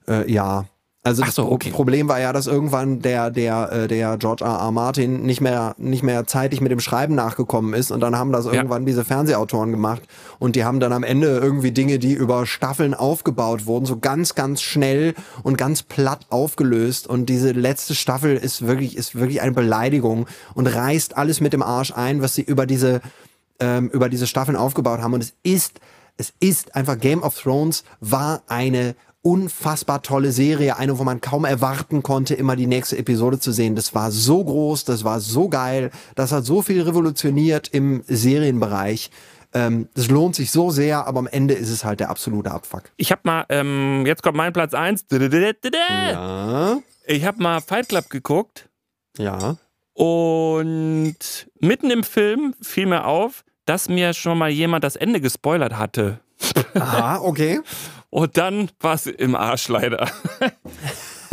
Äh, ja. Also das so, Pro- okay. Problem war ja, dass irgendwann der, der, äh, der George R. R. Martin nicht mehr, nicht mehr zeitig mit dem Schreiben nachgekommen ist und dann haben das irgendwann diese Fernsehautoren gemacht und die haben dann am Ende irgendwie Dinge, die über Staffeln aufgebaut wurden, so ganz, ganz schnell und ganz platt aufgelöst und diese letzte Staffel ist wirklich, ist wirklich eine Beleidigung und reißt alles mit dem Arsch ein, was sie über diese, ähm, über diese Staffeln aufgebaut haben und es ist es ist einfach Game of Thrones war eine unfassbar tolle Serie, eine, wo man kaum erwarten konnte, immer die nächste Episode zu sehen. Das war so groß, das war so geil, das hat so viel revolutioniert im Serienbereich. Ähm, das lohnt sich so sehr, aber am Ende ist es halt der absolute Abfuck. Ich hab mal, ähm, jetzt kommt mein Platz 1. Ja. Ich hab mal Fight Club geguckt Ja. und mitten im Film fiel mir auf, dass mir schon mal jemand das Ende gespoilert hatte. Aha, okay. Und dann war es im Arsch leider.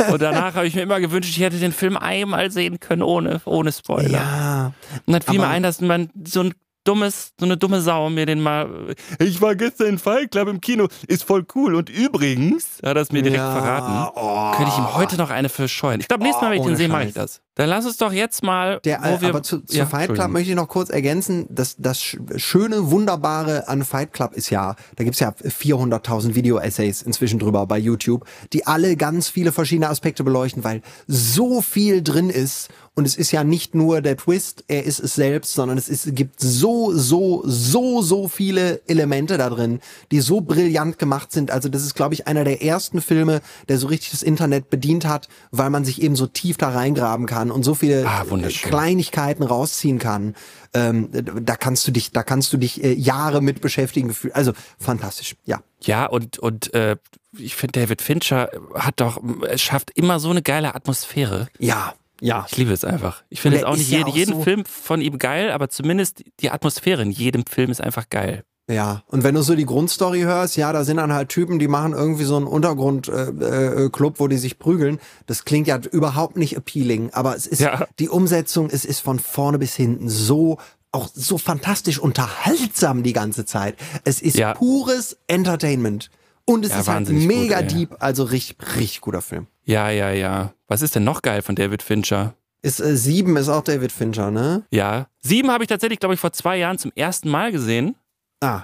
Und danach habe ich mir immer gewünscht, ich hätte den Film einmal sehen können ohne, ohne Spoiler. Ja. Und dann fiel mir ein, dass man so ein dummes, so eine dumme Sau mir den mal. Ich war gestern in Fight Club im Kino, ist voll cool. Und übrigens hat er es mir direkt ja. verraten. Oh. Könnte ich ihm heute noch eine für scheuen. Ich glaube, nächstes Mal, wenn ich Oh, den sehe, mache ich das. Dann lass uns doch jetzt mal. Der, wo wir, aber zu, zu Ja, Fight Club möchte ich noch kurz ergänzen, das sch- schöne, wunderbare an Fight Club ist ja, da gibt's ja 400.000 Video-Essays inzwischen drüber bei YouTube, die alle ganz viele verschiedene Aspekte beleuchten, weil so viel drin ist und es ist ja nicht nur der Twist, er ist es selbst, sondern es ist, gibt so, so, so, so viele Elemente da drin, die so brillant gemacht sind. Also das ist, glaube ich, einer der ersten Filme, der so richtig das Internet bedient hat, weil man sich eben so tief da reingraben kann und so viele Ah. Kleinigkeiten rausziehen kann. Ähm, da kannst du dich, da kannst du dich äh, Jahre mit beschäftigen. gefühlt. Also fantastisch, ja. Ja, und, und äh, ich finde, David Fincher hat doch, es schafft immer so eine geile Atmosphäre. Ja, ja. Ich liebe es einfach. Ich finde jetzt auch nicht ja jeden, auch jeden so- Film von ihm geil, aber zumindest die Atmosphäre in jedem Film ist einfach geil. Ja, und wenn du so die Grundstory hörst, ja, da sind dann halt Typen, die machen irgendwie so einen Untergrundclub, äh, äh, Club, wo die sich prügeln. Das klingt ja überhaupt nicht appealing, aber es ist Ja. die Umsetzung, es ist von vorne bis hinten so auch so fantastisch unterhaltsam die ganze Zeit. Es ist Ja. pures Entertainment. Und es Ja, ist halt gut, mega ey. deep, also richtig, richtig guter Film. Ja, ja, ja. Was ist denn noch geil von David Fincher? Ist äh, sieben ist auch David Fincher, ne? Ja. Sieben habe ich tatsächlich, glaube ich, vor zwei Jahren zum ersten Mal gesehen. Ah,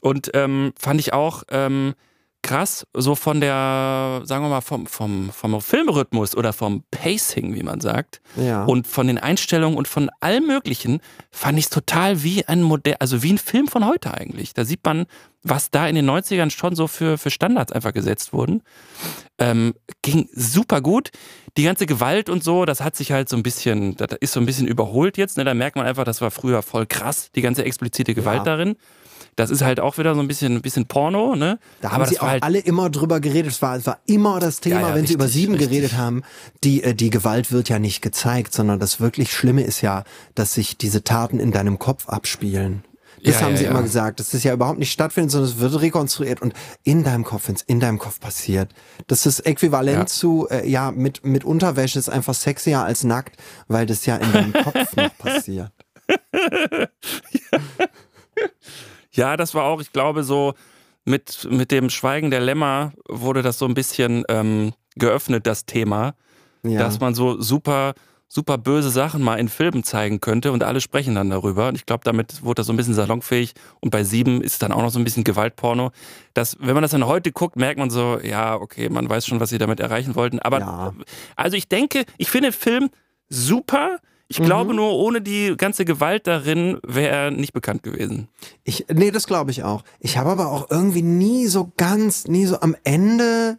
Und ähm, fand ich auch ähm, krass, so von der, sagen wir mal, vom, vom, vom Filmrhythmus oder vom Pacing, wie man sagt. ja. Und von den Einstellungen und von allem Möglichen fand ich es total wie ein Modell, also wie ein Film von heute eigentlich. Da sieht man, was da in den 90ern schon so für, für Standards einfach gesetzt wurden. Ähm, ging super gut. Die ganze Gewalt und so, das hat sich halt so ein bisschen, das ist so ein bisschen überholt jetzt. Ne? Da merkt man einfach, das war früher voll krass, die ganze explizite Gewalt Ja. darin. Das ist halt auch wieder so ein bisschen, ein bisschen Porno, ne? Da haben Aber sie das auch halt, alle immer drüber geredet. Es war, es war immer das Thema, Ja, ja, wenn sie über richtig, sieben richtig. geredet haben. Die, äh, die Gewalt wird ja nicht gezeigt, sondern das wirklich Schlimme ist ja, dass sich diese Taten in deinem Kopf abspielen. Das Ja, haben ja, sie ja. immer gesagt, dass das ja überhaupt nicht stattfindet, sondern es wird rekonstruiert und in deinem Kopf, wenn es in deinem Kopf passiert. Das ist äquivalent Ja. zu, äh, ja, mit, mit Unterwäsche ist einfach sexier als nackt, weil das ja in deinem Kopf noch passiert. Ja, das war auch, ich glaube, so mit, mit dem Schweigen der Lämmer wurde das so ein bisschen ähm, geöffnet, das Thema, Ja. dass man so super, super böse Sachen mal in Filmen zeigen könnte und alle sprechen dann darüber. Und ich glaube, damit wurde das so ein bisschen salonfähig. Und bei sieben ist dann auch noch so ein bisschen Gewaltporno. Das, wenn man das dann heute guckt, merkt man so, ja, okay, man weiß schon, was sie damit erreichen wollten. Aber Ja. also ich denke, ich finde Film super. Ich Mhm. glaube nur, ohne die ganze Gewalt darin wäre er nicht bekannt gewesen. Ich, nee, das glaube ich auch. Ich habe aber auch irgendwie nie so ganz, nie so am Ende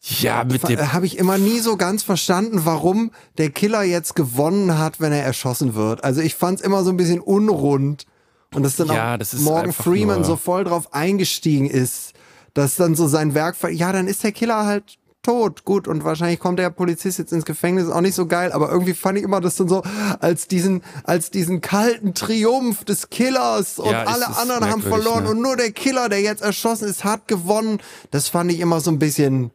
Ja, mit dem. habe ich immer nie so ganz verstanden, warum der Killer jetzt gewonnen hat, wenn er erschossen wird. Also ich fand es immer so ein bisschen unrund. Und dass dann Ja, auch das ist Morgan Freeman so voll drauf eingestiegen ist, dass dann so sein Werk, ja, dann ist der Killer halt tot. Gut, und wahrscheinlich kommt der Polizist jetzt ins Gefängnis, auch nicht so geil, aber irgendwie fand ich immer das dann so als diesen, als diesen kalten Triumph des Killers und Ja, alle anderen haben verloren ne? und nur der Killer, der jetzt erschossen ist, hat gewonnen. Das fand ich immer so ein bisschen,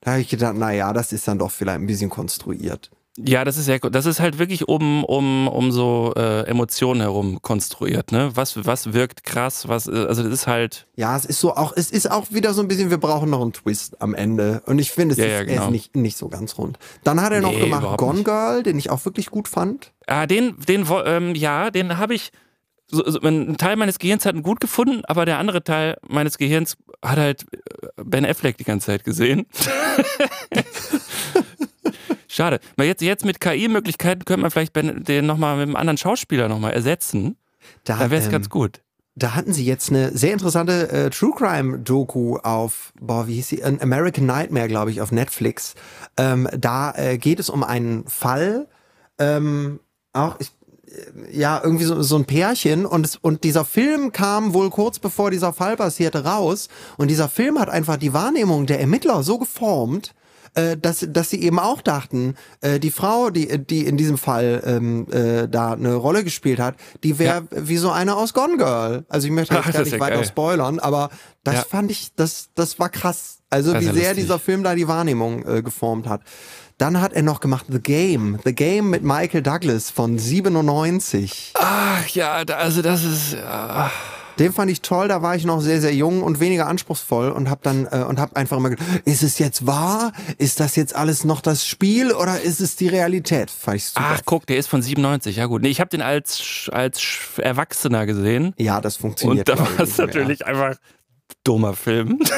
da habe ich gedacht, na ja, das ist dann doch vielleicht ein bisschen konstruiert. Ja, das ist ja, das ist halt wirklich um, um, um so äh, Emotionen herum konstruiert, ne? Was, was wirkt krass, was, äh, also das ist halt, Ja, es ist so auch, es ist auch wieder so ein bisschen, wir brauchen noch einen Twist am Ende. Und ich finde, es Ja, ist, ja, genau. ist nicht, nicht so ganz rund. Dann hat er noch Nee, gemacht überhaupt Gone nicht. Girl, den ich auch wirklich gut fand. ah, den, den, ähm, ja, den habe ich, so, so, ein Teil meines Gehirns hat ihn gut gefunden, aber der andere Teil meines Gehirns hat halt äh, Ben Affleck die ganze Zeit gesehen. Schade. Weil jetzt, jetzt mit KI-Möglichkeiten könnte man vielleicht den nochmal mit einem anderen Schauspieler nochmal ersetzen. Da wäre es ähm, ganz gut. da hatten sie jetzt eine sehr interessante äh, True Crime Doku auf, boah, wie hieß sie? An American Nightmare, glaube ich, auf Netflix. Ähm, da äh, geht es um einen Fall, ähm, auch ich, äh, ja irgendwie so, so ein Pärchen und es, und dieser Film kam wohl kurz bevor dieser Fall passierte raus und dieser Film hat einfach die Wahrnehmung der Ermittler so geformt, äh, dass, dass sie eben auch dachten, äh, die Frau, die, die in diesem Fall ähm, äh, da eine Rolle gespielt hat, die wäre wie so eine aus Gone Girl. Also ich möchte jetzt Ach, gar nicht ja weiter geil. spoilern, aber das Ja. fand ich, das, das war krass. Also Das wie ja sehr lustig. dieser Film da die Wahrnehmung äh, geformt hat. Dann hat er noch gemacht The Game. The Game mit Michael Douglas von 97. Ach ja, also das ist. Ja. Den fand ich toll, da war ich noch sehr, sehr jung und weniger anspruchsvoll und hab dann äh, und hab einfach immer gedacht, ist es jetzt wahr? Ist das jetzt alles noch das Spiel oder ist es die Realität? Fand ich super. Ach, guck, der ist von 97. Ja, gut. Nee, ich habe den als, als Erwachsener gesehen. ja, das funktioniert. Und da war es natürlich einfach dummer Film.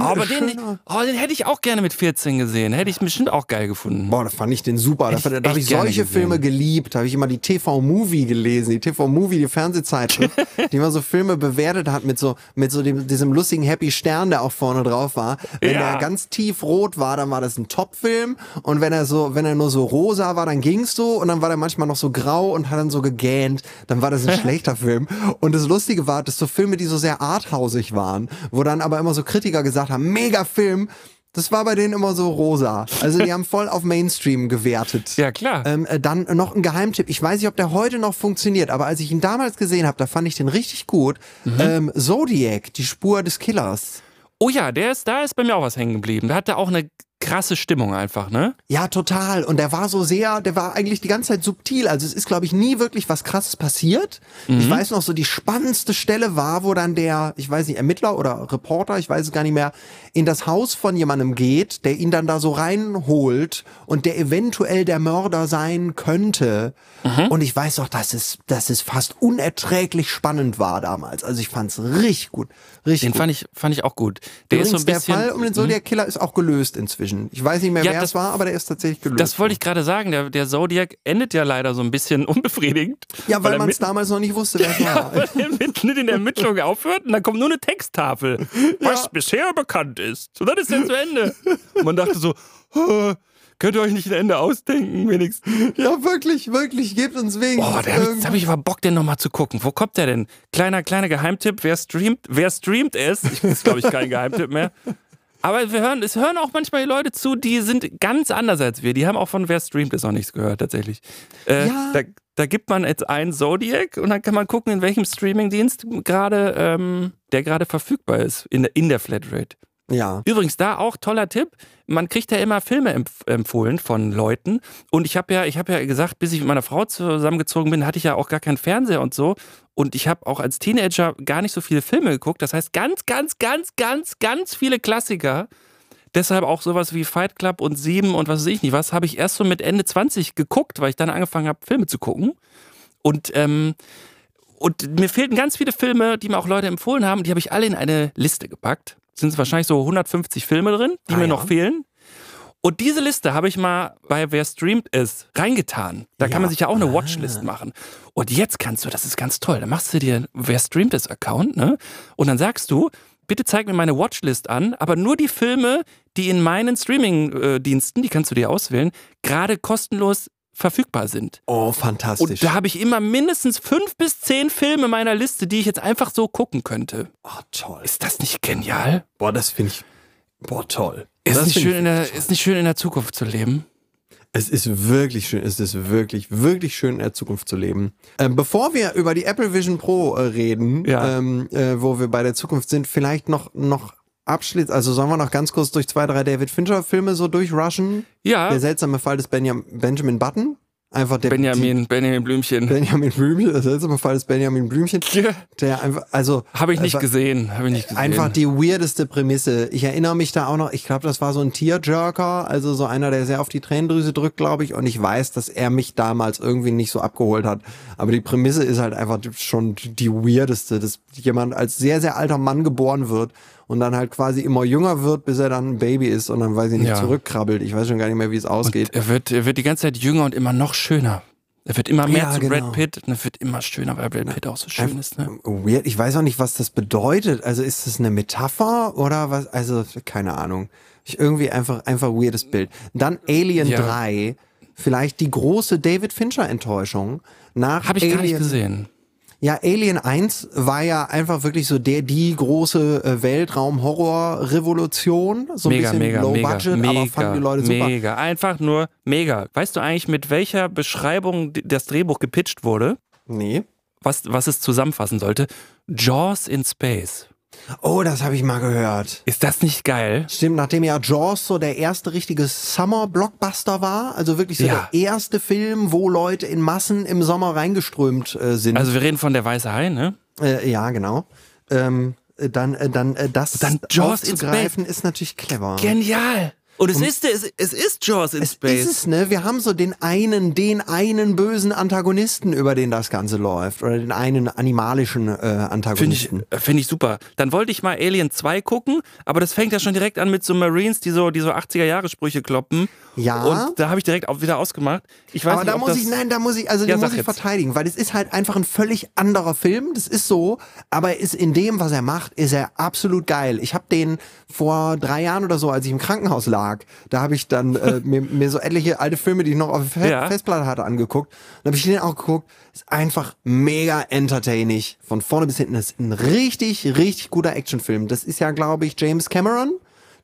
Aber den, oh, den hätte ich auch gerne mit 14 gesehen. Hätte ich bestimmt auch geil gefunden. Boah, da fand ich den super. Da, da habe ich solche gesehen. Filme geliebt. Da habe ich immer die TV-Movie gelesen. Die TV-Movie, die Fernsehzeitschrift, die immer so Filme bewertet hat mit so, mit so dem, diesem lustigen Happy Stern, der auch vorne drauf war. Wenn Ja. er ganz tief rot war, dann war das ein Top-Film. Und wenn er so, wenn er nur so rosa war, dann ging's so. Und dann war er manchmal noch so grau und hat dann so gegähnt. Dann war das ein schlechter Film. Und das Lustige war, dass so Filme, die so sehr arthausig waren, wo dann aber immer so Kritiker gesagt haben, mega Film. Das war bei denen immer so rosa. Also die haben voll auf Mainstream gewertet. Ja, klar. Ähm, äh, dann noch ein Geheimtipp. Ich weiß nicht, ob der heute noch funktioniert, aber als ich ihn damals gesehen habe, da fand ich den richtig gut. Mhm. Ähm, Zodiac, die Spur des Killers. Oh ja, der ist, da ist bei mir auch was hängen geblieben. Da hat er auch eine krasse Stimmung einfach, ne? Ja, total. Und der war so sehr, der war eigentlich die ganze Zeit subtil. Also es ist, glaube ich, nie wirklich was krasses passiert. Ich weiß noch, so die spannendste Stelle war, wo dann der, ich weiß nicht, Ermittler oder Reporter, ich weiß es gar nicht mehr, in das Haus von jemandem geht, der ihn dann da so reinholt und der eventuell der Mörder sein könnte. Und ich weiß noch, dass es, dass es fast unerträglich spannend war damals. Also ich fand es richtig gut. Richtig Den gut. fand ich, fand ich auch gut. Der Übrigens, ist so ein bisschen. der Fall um den Zodiac Killer ist auch gelöst inzwischen. Ich weiß nicht mehr, Ja, wer das- es war, aber der ist tatsächlich gelöst. Das wollte ich gerade sagen. Der, der Zodiac endet ja leider so ein bisschen unbefriedigend. Ja, weil er man es damals noch nicht wusste, wer es Ja, war. weil er mitten in der Ermittlung aufhört und dann kommt nur eine Texttafel, was bisher bekannt ist. Und dann ist er zu Ende. Und man dachte so, "Oh, könnt ihr euch nicht ein Ende ausdenken, wenigstens. Ja, wirklich, wirklich, gebt uns wenigstens. Boah, da habe ich, hab ich aber Bock, den nochmal zu gucken. Wo kommt der denn? Kleiner, kleiner Geheimtipp, wer streamt, wer streamt es? Ich, ist, glaube ich, kein Geheimtipp mehr. Aber wir hören, es hören auch manchmal die Leute zu, die sind ganz anders als wir. Die haben auch von Wer streamt es noch nichts gehört, tatsächlich. Äh, Ja. da, da gibt man jetzt einen Zodiac und dann kann man gucken, in welchem Streamingdienst gerade ähm, der gerade verfügbar ist in, der- in der Flatrate. Ja. Übrigens, da auch toller Tipp. Man kriegt ja immer Filme empf empfohlen von Leuten. Und ich habe ja, ich ja gesagt, bis ich mit meiner Frau zusammengezogen bin, hatte ich ja auch gar keinen Fernseher und so. Und ich habe auch als Teenager gar nicht so viele Filme geguckt. Das heißt, ganz, ganz, ganz, ganz, ganz viele Klassiker. Deshalb auch sowas wie Fight Club und Sieben und was weiß ich nicht was, habe ich erst so mit Ende 20 geguckt, weil ich dann angefangen habe, Filme zu gucken. Und ähm, und mir fehlten ganz viele Filme, die mir auch Leute empfohlen haben. Die habe ich alle in eine Liste gepackt. Sind wahrscheinlich so 150 Filme drin, die Ah, mir ja. noch fehlen. Und diese Liste habe ich mal bei Wer streamt ist reingetan. Da Ja. kann man sich ja auch eine Watchlist machen. Und jetzt kannst du, das ist ganz toll, dann machst du dir Wer streamt ist Account, ne? Und dann sagst du, bitte zeig mir meine Watchlist an, aber nur die Filme, die in meinen Streaming-Diensten, die kannst du dir auswählen, gerade kostenlos verfügbar sind. Oh, fantastisch. Und da habe ich immer mindestens fünf bis zehn Filme meiner Liste, die ich jetzt einfach so gucken könnte. oh, toll. Ist das nicht genial? Boah, das finde ich. Boah, toll. Ist Das nicht, schön in der, toll. ist nicht schön in der Zukunft zu leben? Es ist wirklich schön, es ist wirklich, wirklich schön in der Zukunft zu leben. Ähm, bevor wir über die Apple Vision Pro äh, reden, Ja. ähm, äh, wo wir bei der Zukunft sind, vielleicht noch, noch Abschluss, also sollen wir noch ganz kurz durch zwei, drei David Fincher Filme so durchrushen? Ja, Der seltsame Fall des Benjam Benjamin Button. Einfach der Benjamin, Benjamin Blümchen. Benjamin Blümchen, der seltsame Fall des Benjamin Blümchen. Der einfach, also. Habe ich nicht gesehen, habe ich nicht gesehen. Einfach die weirdeste Prämisse. Ich erinnere mich da auch noch, ich glaube, das war so ein Tearjerker, also so einer, der sehr auf die Tränendrüse drückt, glaube ich. Und ich weiß, dass er mich damals irgendwie nicht so abgeholt hat. Aber die Prämisse ist halt einfach schon die weirdeste, dass jemand als sehr, sehr alter Mann geboren wird und dann halt quasi immer jünger wird, bis er dann ein Baby ist und dann weiß ich nicht, Ja. zurückkrabbelt. Ich weiß schon gar nicht mehr, wie es ausgeht. er wird, er wird die ganze Zeit jünger und immer noch schöner. Er wird immer mehr Ja, zu genau. Brad Pitt und er wird immer schöner, weil Brad Pitt auch so schön ist. Ne? Weird. Ich weiß auch nicht, was das bedeutet. Also ist das eine Metapher oder was? Also keine Ahnung. Ich irgendwie einfach einfach weirdes Bild. Dann Alien Ja. 3, vielleicht die große David Fincher Enttäuschung nach Habe ich Alien. gar nicht gesehen. Ja, Alien 1 war ja einfach wirklich so der die große äh, Weltraum-Horror-Revolution. So ein Mega, bisschen mega, low mega, budget, mega, aber fanden die Leute super. mega. Einfach nur mega. Weißt du eigentlich, mit welcher Beschreibung das Drehbuch gepitcht wurde? Nee. Was, was es zusammenfassen sollte? Jaws in Space. Oh, das habe ich mal gehört. Ist das nicht geil? Stimmt, nachdem ja Jaws so der erste richtige Summer-Blockbuster war, also wirklich so Ja. der erste Film, wo Leute in Massen im Sommer reingeströmt äh, sind. Also wir reden von der Weiße Hai, ne? äh, ja, genau. Ähm, äh, dann, äh, dann äh, das Dann Jaws in aufzugreifen ist natürlich clever. Genial. Und es ist, es, es ist Jaws in Es Space. ist es, ne? Wir haben so den einen, den einen bösen Antagonisten, über den das Ganze läuft. Oder den einen animalischen äh, Finde ich, Antagonisten. äh, find ich super. Dann wollte ich mal Alien 2 gucken, aber das fängt ja schon direkt an mit so Marines, die so, die so 80er-Jahre-Sprüche kloppen. Ja. Und da habe ich direkt auch wieder ausgemacht. Ich weiß Aber nicht, da muss das, ich, nein, da muss ich, also Ja, den muss ich jetzt. verteidigen, weil es ist halt einfach ein völlig anderer Film. Das ist so, aber er ist in dem, was er macht, ist er absolut geil. Ich habe den vor drei Jahren oder so, als ich im Krankenhaus lag, da habe ich dann äh, mir, mir so etliche alte Filme, die ich noch auf der Fe Ja. Festplatte hatte, angeguckt. Dann habe ich den auch geguckt. Ist einfach mega entertaining. Von vorne bis hinten ist ein richtig, richtig guter Actionfilm. Das ist ja, glaube ich, James Cameron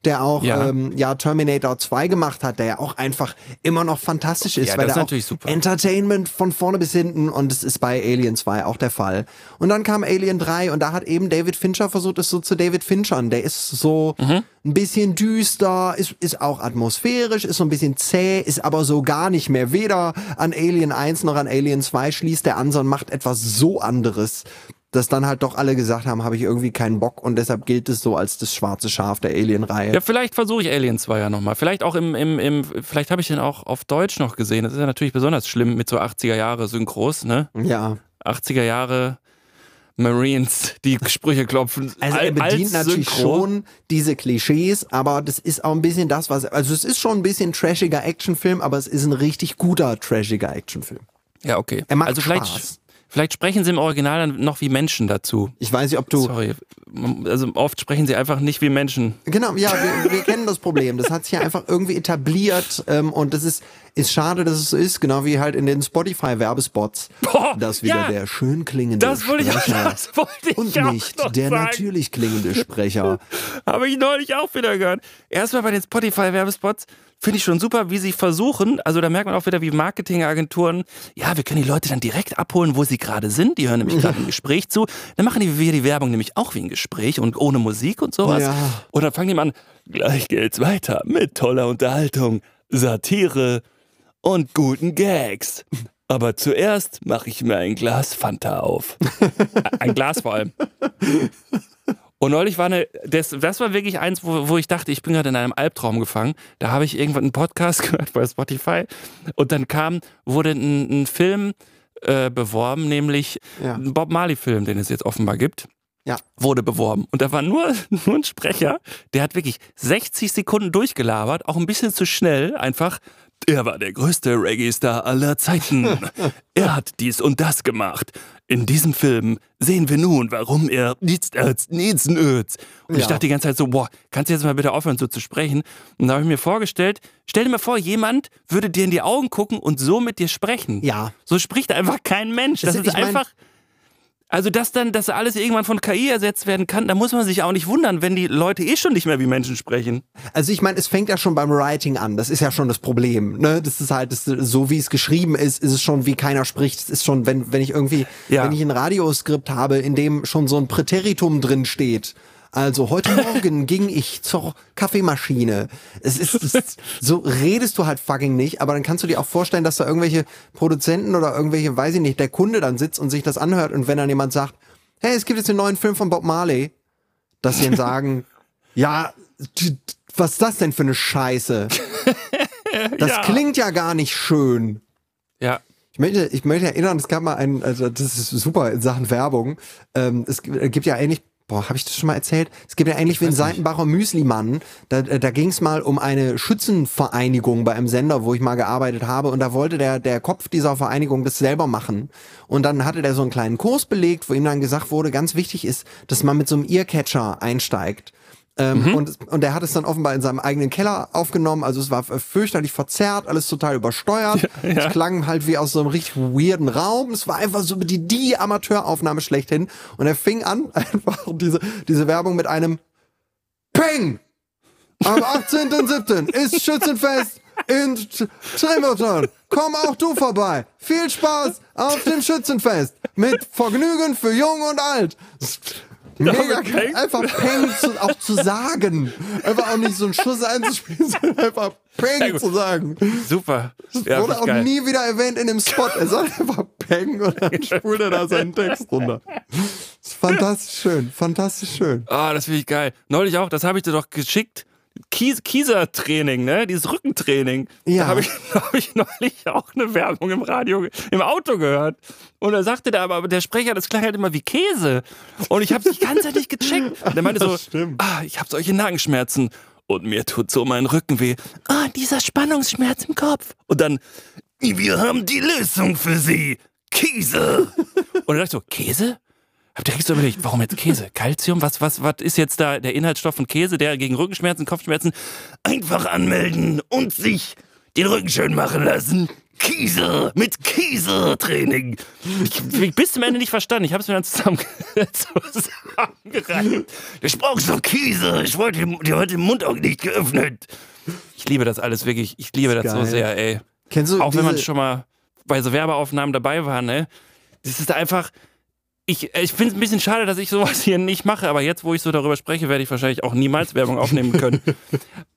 der auch Ja. Ähm, ja Terminator 2 gemacht hat, der ja auch einfach immer noch fantastisch ist, Ja, weil das ist der natürlich auch super. Entertainment von vorne bis hinten und es ist bei Alien 2 auch der Fall. Und dann kam Alien 3 und da hat eben David Fincher versucht, es so zu David Finchern. Der ist so Mhm. ein bisschen düster, ist, ist auch atmosphärisch, ist so ein bisschen zäh, ist aber so gar nicht mehr. Weder an Alien 1 noch an Alien 2 schließt der an, sondern macht etwas so anderes. Dass dann halt doch alle gesagt haben, habe ich irgendwie keinen Bock und deshalb gilt es so als das schwarze Schaf der Alien-Reihe. Ja, vielleicht versuche ich Alien 2 ja nochmal. Vielleicht auch im, im, im vielleicht habe ich den auch auf Deutsch noch gesehen. Das ist ja natürlich besonders schlimm mit so 80er Jahre Synchros, ne? Ja. 80er Jahre Marines, die Sprüche klopfen. Also er bedient natürlich Synchro. schon diese Klischees, aber das ist auch ein bisschen das, was. Also es ist schon ein bisschen trashiger Actionfilm, aber es ist ein richtig guter trashiger Actionfilm. Ja, okay. Er macht also Spaß. vielleicht sprechen sie im Original dann noch wie Menschen dazu. Ich weiß nicht, ob du. Sorry. Also oft sprechen sie einfach nicht wie Menschen. Genau, ja, wir, wir kennen das Problem. Das hat sich ja einfach irgendwie etabliert ähm, und das ist, ist schade, dass es so ist, genau wie halt in den Spotify-Werbespots. Boah, dass wieder ja, der schön klingende Das wollte ich, Sprecher das wollte ich und auch nicht der sagen. natürlich klingende Sprecher. Habe ich neulich auch wieder gehört. Erstmal bei den Spotify-Werbespots finde ich schon super, wie sie versuchen. Also da merkt man auch wieder, wie Marketingagenturen, ja, wir können die Leute dann direkt abholen, wo sie gerade sind. Die hören nämlich gerade ein Gespräch zu. Dann machen die wir die Werbung nämlich auch wie ein Gespräch und ohne Musik und sowas. Ja. Und dann fangen die an, gleich geht's weiter mit toller Unterhaltung, Satire und guten Gags. Aber zuerst mache ich mir ein Glas Fanta auf. ein Glas vor allem. Und neulich war eine, das, das war wirklich eins, wo, wo ich dachte, ich bin gerade in einem Albtraum gefangen. Da habe ich irgendwann einen Podcast gehört bei Spotify und dann kam, wurde ein, ein Film äh, beworben, nämlich Ja. ein Bob Marley-Film, den es jetzt offenbar gibt. Ja. Wurde beworben. Und da war nur, nur ein Sprecher, der hat wirklich 60 Sekunden durchgelabert, auch ein bisschen zu schnell, einfach. Er war der größte Reggae-Star aller Zeiten. er hat dies und das gemacht. In diesem Film sehen wir nun, warum er nichts als Niezenöz. Und ich Ja. dachte die ganze Zeit so, boah, kannst du jetzt mal bitte aufhören, so zu sprechen? Und da habe ich mir vorgestellt, stell dir mal vor, jemand würde dir in die Augen gucken und so mit dir sprechen. Ja. So spricht einfach kein Mensch. Das Das- ist ich mein- einfach. Also, dass dann, dass alles irgendwann von KI ersetzt werden kann, da muss man sich auch nicht wundern, wenn die Leute eh schon nicht mehr wie Menschen sprechen. Also ich meine, es fängt ja schon beim Writing an. Das ist ja schon das Problem. Ne? Das ist halt, das, so wie es geschrieben ist, ist es schon, wie keiner spricht. Es ist schon, wenn, wenn ich irgendwie, Ja. wenn ich ein Radioskript habe, in dem schon so ein Präteritum drin steht. Also heute Morgen ging ich zur Kaffeemaschine. Es ist, es ist so redest du halt fucking nicht, aber dann kannst du dir auch vorstellen, dass da irgendwelche Produzenten oder irgendwelche, weiß ich nicht, der Kunde dann sitzt und sich das anhört und wenn dann jemand sagt, hey, es gibt jetzt einen neuen Film von Bob Marley, dass sie dann sagen, ja, was ist das denn für eine Scheiße? Das Ja. klingt ja gar nicht schön. Ja. Ich möchte, ich möchte erinnern, es gab mal einen, also das ist super in Sachen Werbung. Ähm, es gibt gibt ja ähnlich boah, habe ich das schon mal erzählt? Es gibt ja ähnlich wie ein Seitenbacher Müslimann. Da, da ging es mal um eine Schützenvereinigung bei einem Sender, wo ich mal gearbeitet habe. Und da wollte der, der Kopf dieser Vereinigung das selber machen. Und dann hatte der so einen kleinen Kurs belegt, wo ihm dann gesagt wurde, ganz wichtig ist, dass man mit so einem Earcatcher einsteigt. Ähm, mhm. und, und er hat es dann offenbar in seinem eigenen Keller aufgenommen. Also es war fürchterlich verzerrt, alles total übersteuert. Ja, ja. Es klang halt wie aus so einem richtig weirden Raum. Es war einfach so die, die Amateuraufnahme schlechthin. Und er fing an, einfach diese, diese Werbung mit einem Peng! Am 18.07. ist Schützenfest in Tremoton. Komm auch du vorbei. Viel Spaß auf dem Schützenfest. Mit Vergnügen für Jung und Alt. Mega geil. Einfach Peng zu, auch zu sagen. Einfach auch nicht so einen Schuss einzuspielen, sondern einfach Peng zu sagen. Super. Ja, wurde auch geil. nie wieder erwähnt in dem Spot. Er sagt einfach Peng und dann spult er da seinen Text runter. Fantastisch schön. Fantastisch schön. Ah, oh, das finde ich geil. Neulich auch, das habe ich dir doch geschickt. Kies Kieser-Training, ne? Dieses Rückentraining. Ja. Da habe ich, hab ich neulich auch eine Werbung im Radio, im Auto gehört. Und da sagte der aber, der Sprecher, das klang halt immer wie Käse. Und ich habe es die ganze Zeit nicht gecheckt. Und der meinte so, ah, ich habe solche Nackenschmerzen. Und mir tut so mein Rücken weh. Ah, dieser Spannungsschmerz im Kopf. Und dann, wir haben die Lösung für Sie. Käse. Und dann dachte ich so, Käse? Hab direkt so überlegt, warum jetzt Käse? Calcium? Was, was, was ist jetzt da der Inhaltsstoff von Käse, der gegen Rückenschmerzen, Kopfschmerzen? Einfach anmelden und sich den Rücken schön machen lassen. Käse mit Käse-Training. Ich, ich bis zum Ende nicht verstanden. Ich habe es mir dann zusammen, zusammengereicht. Ich brauche so Käse. Ich wollte dir heute den Mund auch nicht geöffnet. Ich liebe das alles wirklich. Ich liebe das, das so sehr, ey. Kennst du auch wenn man schon mal bei so Werbeaufnahmen dabei war, ne? Das ist einfach, ich, ich finde es ein bisschen schade, dass ich sowas hier nicht mache, aber jetzt, wo ich so darüber spreche, werde ich wahrscheinlich auch niemals Werbung aufnehmen können.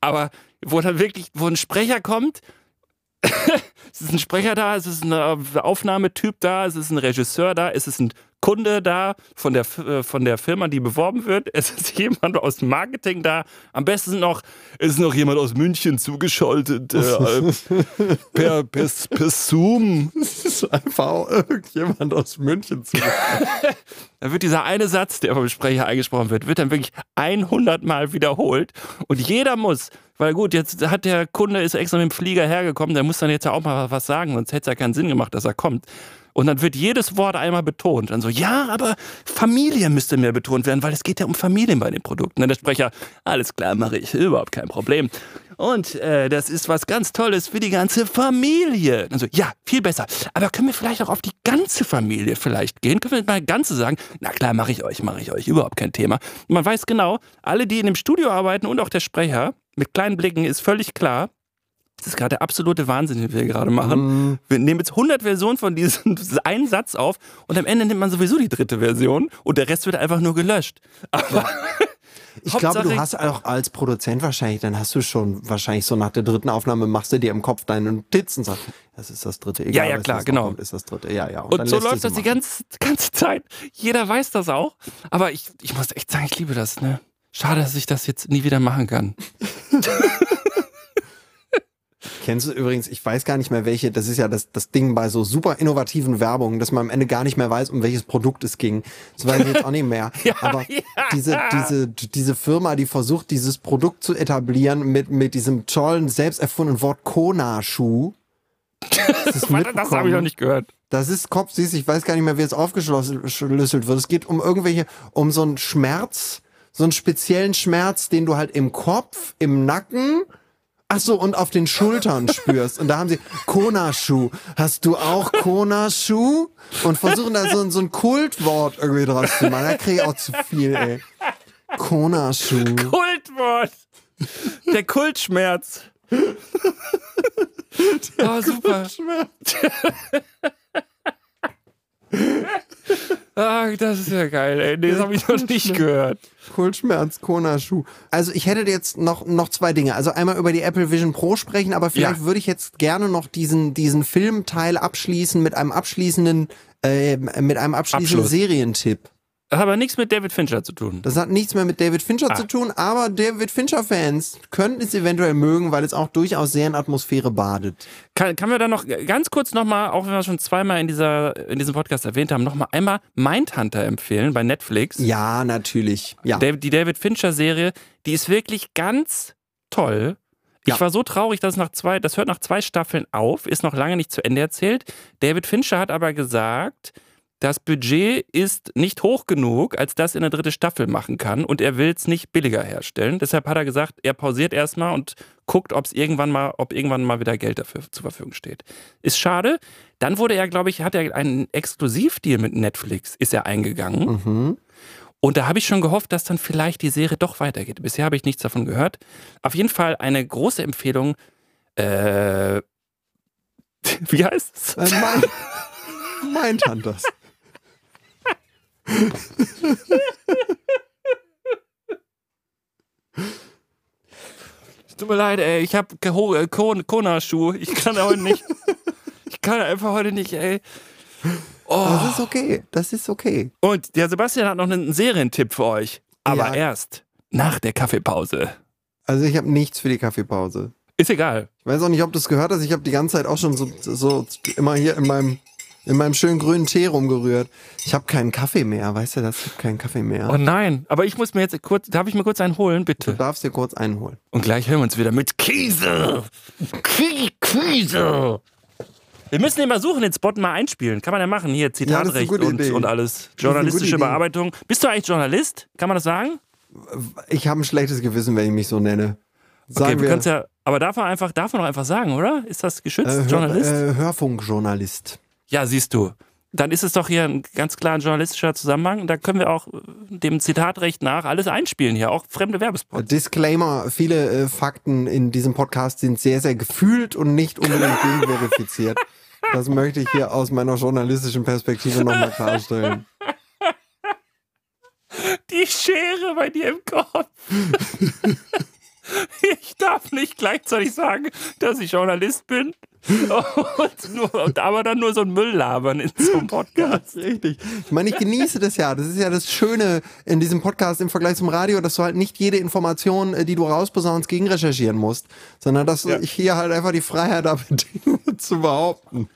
aber wo dann wirklich, wo ein Sprecher kommt, es ist ein Sprecher da, es ist ein Aufnahmetyp da, es ist ein Regisseur da, es ist ein Kunde da von der, äh, von der Firma, die beworben wird. Es ist jemand aus dem Marketing da. Am besten noch ist noch jemand aus München zugeschaltet. Äh, per, per, per Zoom. Es ist einfach auch irgendjemand aus München zugeschaltet. da wird dieser eine Satz, der vom Sprecher eingesprochen wird, wird dann wirklich 100 Mal wiederholt. Und jeder muss weil gut, jetzt hat der Kunde ist extra mit dem Flieger hergekommen, der muss dann jetzt ja auch mal was sagen, sonst hätte es ja keinen Sinn gemacht, dass er kommt. Und dann wird jedes Wort einmal betont. Dann so, ja, aber Familie müsste mehr betont werden, weil es geht ja um Familien bei den Produkten. Dann der Sprecher, alles klar, mache ich, überhaupt kein Problem. Und äh, das ist was ganz Tolles für die ganze Familie. Also ja, viel besser. Aber können wir vielleicht auch auf die ganze Familie vielleicht gehen? Können wir mal ganze sagen? Na klar, mache ich euch, mache ich euch, überhaupt kein Thema. Man weiß genau, alle, die in dem Studio arbeiten und auch der Sprecher, mit kleinen Blicken ist völlig klar, das ist gerade der absolute Wahnsinn, den wir gerade machen. Mm. Wir nehmen jetzt 100 Versionen von diesem einen Satz auf und am Ende nimmt man sowieso die dritte Version und der Rest wird einfach nur gelöscht. Aber ich glaube, du hast auch als Produzent wahrscheinlich, dann hast du schon wahrscheinlich so nach der dritten Aufnahme machst du dir im Kopf deine Notizen und sagst, das ist das dritte. Egal, ja, ja, klar, genau. Kommt, ist das dritte. Ja, ja. Und, und so läuft das die ganze, ganze Zeit. Jeder weiß das auch. Aber ich, ich muss echt sagen, ich liebe das. Ne? Schade, dass ich das jetzt nie wieder machen kann. Kennst du übrigens, ich weiß gar nicht mehr welche, das ist ja das, das Ding bei so super innovativen Werbungen, dass man am Ende gar nicht mehr weiß, um welches Produkt es ging. Das weiß ich jetzt auch nicht mehr. ja, Aber ja. diese, diese, diese Firma, die versucht, dieses Produkt zu etablieren mit, mit diesem tollen, selbst erfundenen Wort Kona-Schuh. Das, das habe ich noch nicht gehört. Das ist kopfsüß, ich weiß gar nicht mehr, wie es aufgeschlüsselt wird. Es geht um irgendwelche, um so einen Schmerz, so einen speziellen Schmerz, den du halt im Kopf, im Nacken, Ach so, und auf den Schultern spürst. Und da haben sie Kona-Schuh. Hast du auch Kona-Schuh? Und versuchen da so, so ein Kultwort irgendwie draus zu machen. Da kriege ich auch zu viel, ey. Kona-Schuh. Kultwort. Der Kultschmerz. Der oh, super. Kultschmerz. Ach, das ist ja geil, ey. Nee, das habe ich noch nicht gehört. Kultschmerz, Kona-Schuh. Also ich hätte jetzt noch, noch zwei Dinge. Also einmal über die Apple Vision Pro sprechen, aber vielleicht ja. würde ich jetzt gerne noch diesen, diesen Filmteil abschließen mit einem abschließenden, äh, mit einem abschließenden Abschluss. Serientipp. Das hat aber nichts mit David Fincher zu tun. Das hat nichts mehr mit David Fincher Ah. zu tun, aber David Fincher-Fans könnten es eventuell mögen, weil es auch durchaus sehr in Atmosphäre badet. Kann, kann wir da noch ganz kurz nochmal, auch wenn wir schon zweimal in, dieser, in diesem Podcast erwähnt haben, nochmal einmal Mindhunter empfehlen bei Netflix. Ja, natürlich. Ja. David, die David Fincher-Serie, die ist wirklich ganz toll. Ich Ja. war so traurig, dass es nach zwei, das hört nach zwei Staffeln auf, ist noch lange nicht zu Ende erzählt. David Fincher hat aber gesagt, das Budget ist nicht hoch genug, als dass er eine dritte Staffel machen kann und er will es nicht billiger herstellen. Deshalb hat er gesagt, er pausiert erstmal und guckt, ob's irgendwann mal, ob irgendwann mal wieder Geld dafür zur Verfügung steht. Ist schade. Dann wurde er, glaube ich, hat er einen Exklusivdeal mit Netflix, ist er eingegangen. Mhm. Und da habe ich schon gehofft, dass dann vielleicht die Serie doch weitergeht. Bisher habe ich nichts davon gehört. Auf jeden Fall eine große Empfehlung. Äh, wie heißt es? Äh, mein, Mindhunters. Tut mir leid, ey. Ich habe Kona-Schuh. Ich kann heute nicht. Ich kann einfach heute nicht, ey. Oh. Das ist okay. Das ist okay. Und der Sebastian hat noch einen Serientipp für euch. Aber Ja. erst nach der Kaffeepause. Also ich habe nichts für die Kaffeepause. Ist egal. Ich weiß auch nicht, ob du es gehört hast. Ich habe die ganze Zeit auch schon so, so immer hier in meinem, in meinem schönen grünen Tee rumgerührt. Ich habe keinen Kaffee mehr. Weißt du das? Ich habe keinen Kaffee mehr. Oh nein. Aber ich muss mir jetzt kurz. Darf ich mir kurz einen holen, Du bitte? darfst dir kurz einholen. Und gleich hören wir uns wieder mit Käse. Kie- Käse. Wir müssen den mal suchen, den Spot mal einspielen. Kann man ja machen. Hier, Ja, Zitatrecht gute und, und alles. Journalistische. Bearbeitung. Bist du eigentlich Journalist? Kann man das sagen? Ich habe ein schlechtes Gewissen, wenn ich mich so nenne. Okay, Sagen wir wir, ja. Aber darf man einfach, darf man doch einfach sagen, oder? Ist das geschützt? äh, Hör, Journalist? äh, Hörfunkjournalist. Ja, siehst du. Dann ist es doch hier ein ganz klar ein journalistischer Zusammenhang. Da können wir auch äh, dem Zitatrecht nach alles einspielen hier, auch fremde Werbespots. Disclaimer, viele äh, Fakten in diesem Podcast sind sehr, sehr gefühlt und nicht unbedingt gegenverifiziert. Das möchte ich hier aus meiner journalistischen Perspektive nochmal klarstellen. Die Schere bei dir im Kopf. Ich darf nicht gleichzeitig sagen, dass ich Journalist bin und, nur, und aber dann nur so ein Müll labern in so einem Podcast. Richtig. Ich meine, ich genieße das ja. Das ist ja das Schöne in diesem Podcast im Vergleich zum Radio, dass du halt nicht jede Information, äh, die du rausposaunst, gegenrecherchieren musst, sondern dass Ja. ich hier halt einfach die Freiheit habe, Dinge zu behaupten.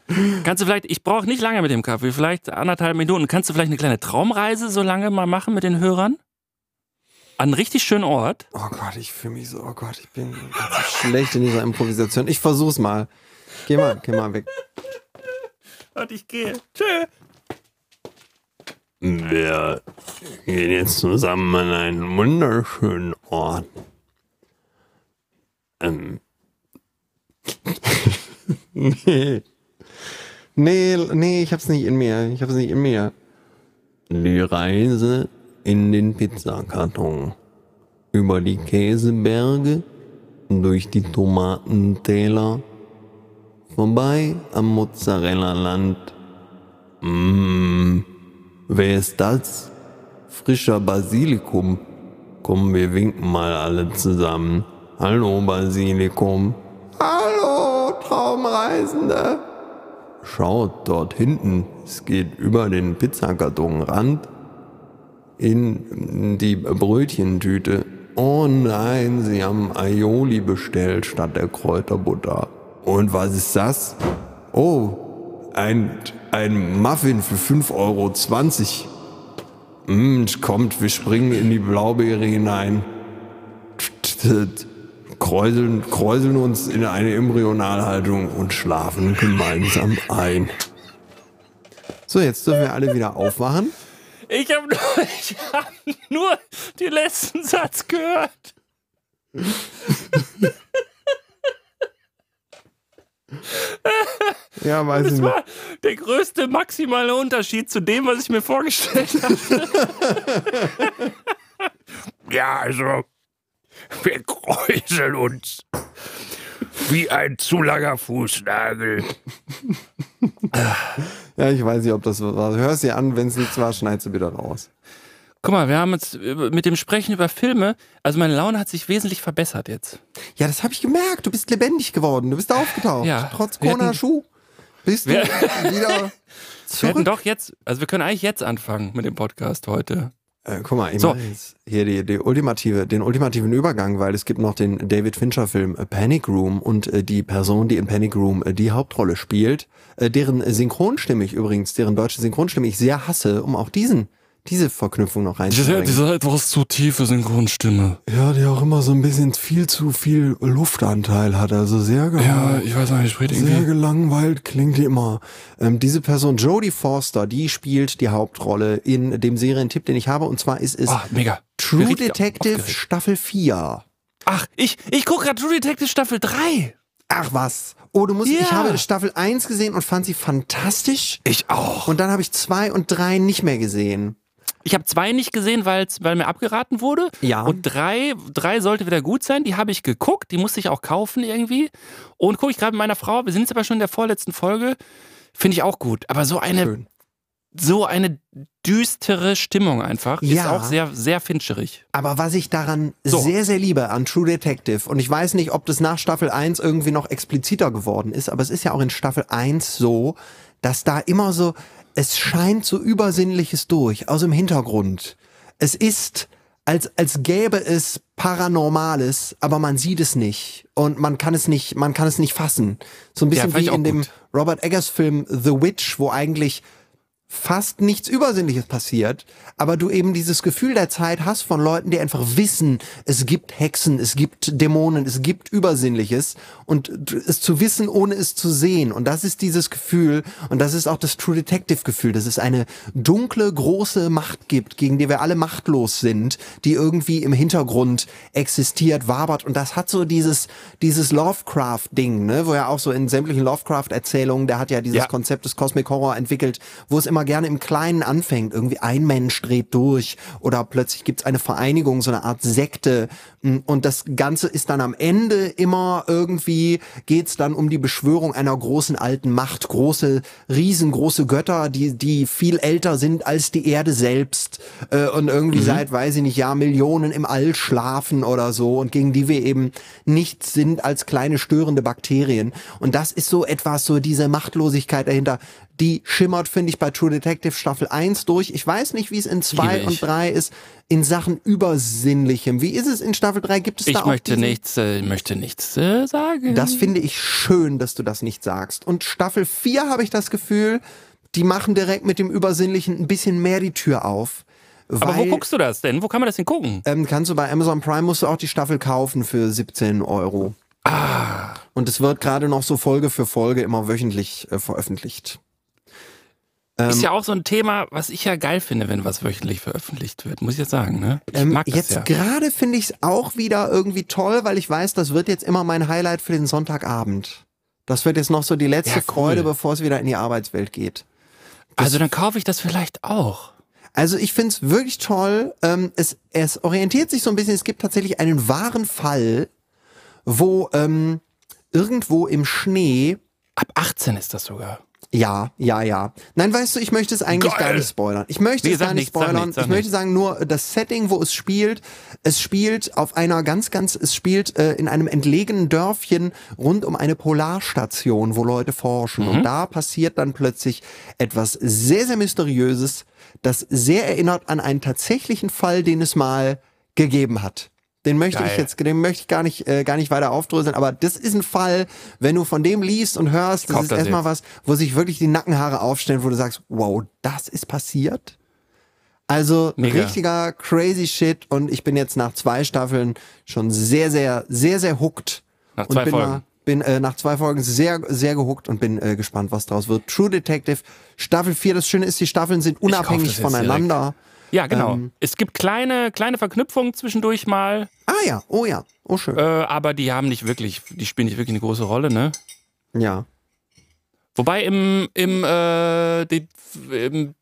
Kannst du vielleicht, ich brauche nicht lange mit dem Kaffee, vielleicht anderthalb Minuten. Kannst du vielleicht eine kleine Traumreise so lange mal machen mit den Hörern? An einen richtig schönen Ort? Oh Gott, ich fühle mich so, oh Gott, ich bin so schlecht in dieser Improvisation. Ich versuch's mal. Geh mal, geh mal weg. Und ich gehe. Tschö. Wir gehen jetzt zusammen an einen wunderschönen Ort. Ähm. nee. Nee, nee, ich hab's nicht in mir. Ich hab's nicht in mir. Die Reise in den Pizzakarton. Über die Käseberge, durch die Tomatentäler, vorbei am Mozzarella-Land. Mmh. Wer ist das? Frischer Basilikum. Komm, wir winken mal alle zusammen. Hallo Basilikum. Hallo Traumreisende. Schaut dort hinten, es geht über den Pizzakartonrand in die Brötchentüte. Oh nein, sie haben Aioli bestellt statt der Kräuterbutter. Und was ist das? Oh, ein, ein Muffin für 5,20 Euro. Mm, kommt, wir springen in die Blaubeere hinein. Kräuseln, kräuseln uns in eine Embryonalhaltung und schlafen gemeinsam ein. So, jetzt dürfen wir alle wieder aufwachen. Ich habe nur, ich hab nur den letzten Satz gehört. Ja, weiß ich Das nicht. war der größte maximale Unterschied zu dem, was ich mir vorgestellt habe. Ja, also, wir kräuseln uns wie ein zu langer Fußnagel. Ja, ich weiß nicht, ob das was war. Hör's dir an, wenn es nichts war, schneid sie wieder raus. Guck mal, wir haben jetzt über- mit dem Sprechen über Filme, also meine Laune hat sich wesentlich verbessert jetzt. Ja, das habe ich gemerkt. Du bist lebendig geworden. Du bist aufgetaucht. Ja, Trotz wir hatten- Kona Schuh bist du Wir- wieder Wir hätten zurück. doch jetzt, also wir können eigentlich jetzt anfangen mit dem Podcast heute. Äh, guck mal, ich So. mache jetzt hier die, die ultimative, den ultimativen Übergang, weil es gibt noch den David Fincher Film äh, Panic Room und äh, die Person, die in Panic Room äh, die Hauptrolle spielt, äh, deren Synchronstimme ich übrigens, deren deutsche Synchronstimme ich sehr hasse, um auch diesen diese Verknüpfung noch reinzubringen. etwas zu tiefe Synchronstimme. Ja, die auch immer so ein bisschen viel zu viel Luftanteil hat, also sehr geil. ich weiß nicht, ich rede Sehr gelangweilt klingt die immer. Ähm, diese Person, Jodie Forster, die spielt die Hauptrolle in dem Serientipp, den ich habe. Und zwar ist es Ah, mega. True Richtig Detective aufgeregt. Staffel 4. Ach, ich, ich gucke gerade True Detective Staffel 3. Ach was. Oh, du musst, ich Ja. habe Staffel 1 gesehen und fand sie fantastisch. Ich auch. Und dann habe ich 2 und 3 nicht mehr gesehen. Ich habe zwei nicht gesehen, weil mir abgeraten wurde. Ja. Und drei, drei sollte wieder gut sein. Die habe ich geguckt. Die musste ich auch kaufen irgendwie. Und gucke ich gerade mit meiner Frau. Wir sind jetzt aber schon in der vorletzten Folge. Finde ich auch gut. Aber so eine, Schön. so eine düstere Stimmung einfach ist Ja. auch sehr, sehr fincherig. Aber was ich daran So. sehr, sehr liebe an True Detective, und ich weiß nicht, ob das nach Staffel 1 irgendwie noch expliziter geworden ist, aber es ist ja auch in Staffel 1 so, dass da immer so, es scheint so Übersinnliches durch, aus dem Hintergrund. Es ist, als, als gäbe es Paranormales, aber man sieht es nicht. Und man kann es nicht, man kann es nicht fassen. So ein bisschen ich wie in dem gut. Robert Eggers Film The Witch, wo eigentlich fast nichts Übersinnliches passiert, aber du eben dieses Gefühl der Zeit hast von Leuten, die einfach wissen, es gibt Hexen, es gibt Dämonen, es gibt Übersinnliches und es zu wissen, ohne es zu sehen. Und das ist dieses Gefühl und das ist auch das True Detective Gefühl, dass es eine dunkle, große Macht gibt, gegen die wir alle machtlos sind, die irgendwie im Hintergrund existiert, wabert und das hat so dieses, dieses Lovecraft-Ding, ne, wo er auch so in sämtlichen Lovecraft-Erzählungen, der hat ja dieses Ja. Konzept des Cosmic Horror entwickelt, wo es immer gerne im Kleinen anfängt. Irgendwie ein Mensch dreht durch oder plötzlich gibt's eine Vereinigung, so eine Art Sekte. Mm, Und das Ganze ist dann am Ende immer irgendwie, geht's dann um die Beschwörung einer großen alten Macht. Große, riesengroße Götter, die, die viel älter sind als die Erde selbst äh, und irgendwie seit, weiß ich nicht, Jahr Millionen im All schlafen oder so und gegen die wir eben nichts sind als kleine störende Bakterien. Und das ist so etwas, so diese Machtlosigkeit dahinter, die schimmert, finde ich, bei True Detective Staffel 1 durch. Ich weiß nicht, wie es in 2 Liebe und ich. 3 ist, in Sachen Übersinnlichem. Wie ist es in Staffel 3? Gibt es da Ich auch möchte nichts, äh, möchte nichts äh, sagen. Das finde ich schön, dass du das nicht sagst. Und Staffel 4 habe ich das Gefühl, die machen direkt mit dem Übersinnlichen ein bisschen mehr die Tür auf. Aber wo weil- guckst du das denn? Wo kann man das denn gucken? ähm, kannst du bei Amazon Prime musst du auch die Staffel kaufen für 17 Euro. Ah. Und es wird gerade noch so Folge für Folge immer wöchentlich äh, veröffentlicht. Ist ja auch so ein Thema, was ich ja geil finde, wenn was wöchentlich veröffentlicht wird, muss ich jetzt sagen. Ne? Ich Ähm, mag das jetzt ja. gerade finde ich es auch wieder irgendwie toll, weil ich weiß, das wird jetzt immer mein Highlight für den Sonntagabend. Das wird jetzt noch so die letzte Ja, cool. Freude, bevor es wieder in die Arbeitswelt geht. Also dann kaufe ich das vielleicht auch. Also ich finde es wirklich toll. Ähm, es, es orientiert sich so ein bisschen, es gibt tatsächlich einen wahren Fall, wo ähm, irgendwo im Schnee Ab 18 ist das sogar. Ja, ja, ja. Nein, weißt du, ich möchte es eigentlich Geil. gar nicht spoilern. Ich möchte Nee, es gar nicht nichts, sag spoilern. nichts, sag ich möchte sagen, nur das Setting, wo es spielt, es spielt auf einer ganz, ganz, es spielt äh, in einem entlegenen Dörfchen rund um eine Polarstation, wo Leute forschen. Mhm. Und da passiert dann plötzlich etwas sehr, sehr Mysteriöses, das sehr erinnert an einen tatsächlichen Fall, den es mal gegeben hat. Den möchte ich Geil. jetzt, den möchte ich gar nicht, äh, gar nicht weiter aufdröseln, aber das ist ein Fall, wenn du von dem liest und hörst, das ist das erstmal was, wo sich wirklich die Nackenhaare aufstellen, wo du sagst, wow, das ist passiert. Also Mega. richtiger crazy shit und ich bin jetzt nach zwei Staffeln schon sehr, sehr, sehr, sehr hooked. Nach und zwei bin Folgen. Mal, bin äh, nach zwei Folgen sehr, sehr gehuckt und bin äh, gespannt, was draus wird. True Detective, Staffel 4, das Schöne ist, die Staffeln sind unabhängig voneinander. Ja, genau. Ähm. es gibt kleine, kleine Verknüpfungen zwischendurch mal, Ah ja, oh ja, oh schön. äh, aber die haben nicht wirklich, die spielen nicht wirklich eine große Rolle, ne? ja. Wobei im, im, äh, die, im,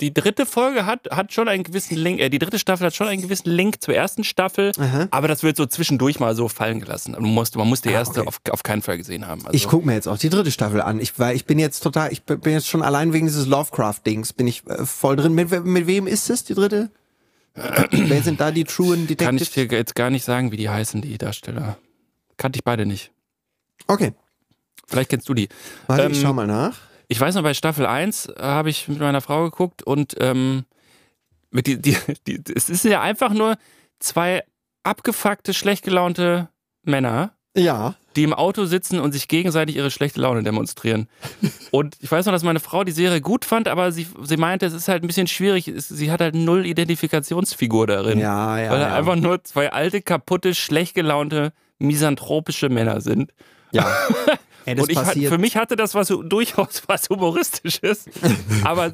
die dritte Folge hat, hat schon einen gewissen Link, äh, die dritte Staffel hat schon einen gewissen Link zur ersten Staffel, Aha. aber das wird so zwischendurch mal so fallen gelassen. Man muss, man muss die erste okay. auf, auf keinen Fall gesehen haben. Also, Ich gucke mir jetzt auch die dritte Staffel an. Ich, weil ich bin jetzt total, ich bin jetzt schon allein wegen dieses Lovecraft-Dings, bin ich äh, voll drin. Mit, mit wem ist es, die dritte? Wer sind da die Truen kann ich Detectives? dir jetzt gar nicht sagen, wie die heißen, die Darsteller. Kannte ich beide nicht. Okay, Vielleicht kennst du die. warte, Ähm, ich schau mal nach. Ich weiß noch, bei Staffel 1 äh, habe ich mit meiner Frau geguckt und ähm, mit die, die, die, es ist ja einfach nur zwei abgefuckte, schlecht gelaunte Männer, Ja. die im Auto sitzen und sich gegenseitig ihre schlechte Laune demonstrieren. Und ich weiß noch, dass meine Frau die Serie gut fand, aber sie, sie meinte, es ist halt ein bisschen schwierig. Sie hat halt null Identifikationsfigur darin. Ja, ja. weil ja. einfach nur zwei alte, kaputte, schlecht gelaunte, misanthropische Männer sind. Ja. Ey, und ich, für mich hatte das was durchaus was Humoristisches, aber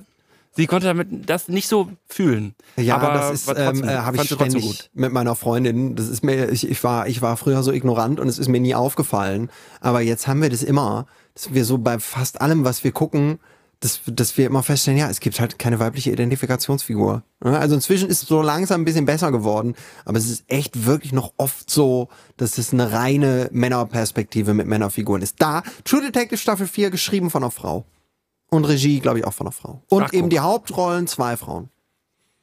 sie konnte damit das nicht so fühlen. Ja, aber das ist, ähm, äh, habe ich ständig mit meiner Freundin. Das ist mir, ich, ich war, ich war früher so ignorant und es ist mir nie aufgefallen. Aber jetzt haben wir das immer, dass wir so bei fast allem, was wir gucken, dass, dass wir immer feststellen, ja, es gibt halt keine weibliche Identifikationsfigur. Ja, Also inzwischen ist es so langsam ein bisschen besser geworden, aber es ist echt wirklich noch oft so, dass es eine reine Männerperspektive mit Männerfiguren ist. Da, True Detective Staffel 4 geschrieben von einer Frau. Und Regie, glaube ich, auch von einer Frau. Und Ach, eben guck. die Hauptrollen zwei Frauen.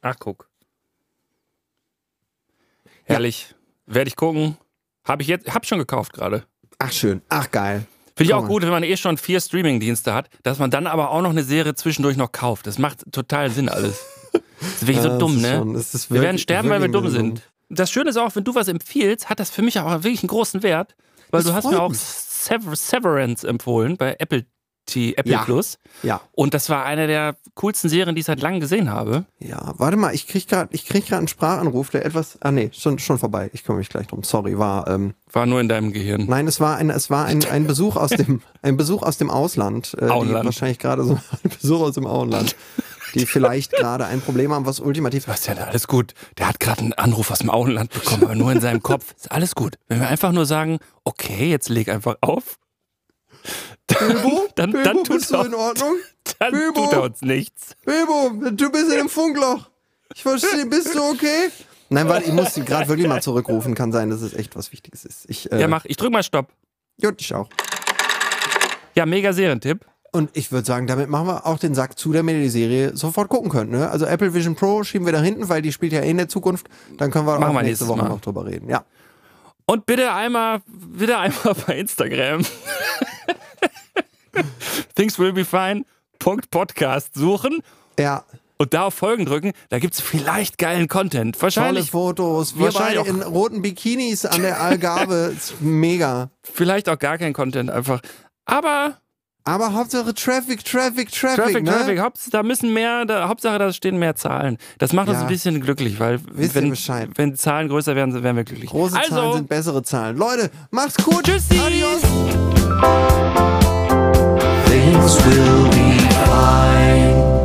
Ach, guck. Herrlich. Werde ich gucken. Habe ich jetzt, hab schon gekauft gerade. Ach schön, ach geil. Finde ich auch gut, wenn man eh schon vier Streaming-Dienste hat, dass man dann aber auch noch eine Serie zwischendurch noch kauft. Das macht total Sinn alles. Das ist wirklich Ja, so dumm, ne? schon- ist wir werden wirklich- sterben, weil wir wirklich dumm sind. Das Schöne ist auch, wenn du was empfiehlst, hat das für mich auch wirklich einen großen Wert, weil Das du hast mir auch mich. Sever Severance empfohlen bei Apple, T, Apple Ja. Plus. Ja, Und das war eine der coolsten Serien, die ich seit langem gesehen habe. ja. Warte mal, ich krieg gerade, ich krieg gerade einen Sprachanruf, der etwas. Ah nee, schon schon vorbei. Ich kümmere mich gleich drum. Sorry, war. Ähm, War nur in deinem Gehirn. nein, es war ein, es war ein, ein Besuch aus dem, ein Besuch aus dem Ausland. Äh, Die Auenland. wahrscheinlich gerade so ein Besuch aus dem Auenland, die vielleicht gerade ein Problem haben, was ultimativ. Bastian, alles gut. Der hat gerade einen Anruf aus dem Auenland bekommen, aber nur in seinem Kopf. Ist alles gut. Wenn wir einfach nur sagen, okay, jetzt leg einfach auf, Bilbo, dann, Bilbo, dann, tut, bist du in Ordnung? dann Bilbo? tut er uns nichts. Bilbo, du bist in dem Funkloch. Ich verstehe, bist du okay? Nein, warte, ich muss sie gerade wirklich mal zurückrufen. Kann sein, dass es echt was Wichtiges ist. Ich, äh, Ja, mach. Ich drück mal Stopp. Gut, ich auch. Ja, mega Serientipp. Und ich würde sagen, damit machen wir auch den Sack zu, damit ihr die Serie sofort gucken könnt. Ne? Also Apple Vision Pro schieben wir da hinten, weil die spielt ja eh in der Zukunft. Dann können wir Machen auch nächste Woche Mal. noch drüber reden. Ja. Und bitte einmal, bitte einmal bei Instagram. Things will be fine. Podcast suchen Ja, und da auf Folgen drücken. Da gibt's vielleicht geilen Content. tolle Wahrscheinlich, Fotos. Wir wahrscheinlich beide in roten Bikinis an der Algarve. Mega. vielleicht auch gar kein Content einfach. Aber Aber Hauptsache Traffic, Traffic, Traffic. Traffic, ne? Traffic, Hauptsache, da müssen mehr, da, Hauptsache, da stehen mehr Zahlen. Das macht uns Ja. ein bisschen glücklich, weil Wisst wenn, Bescheid. wenn Zahlen größer werden, werden wir glücklich. Große also, Zahlen sind bessere Zahlen. Leute, macht's gut. Tschüssi. Adios. Things will be fine.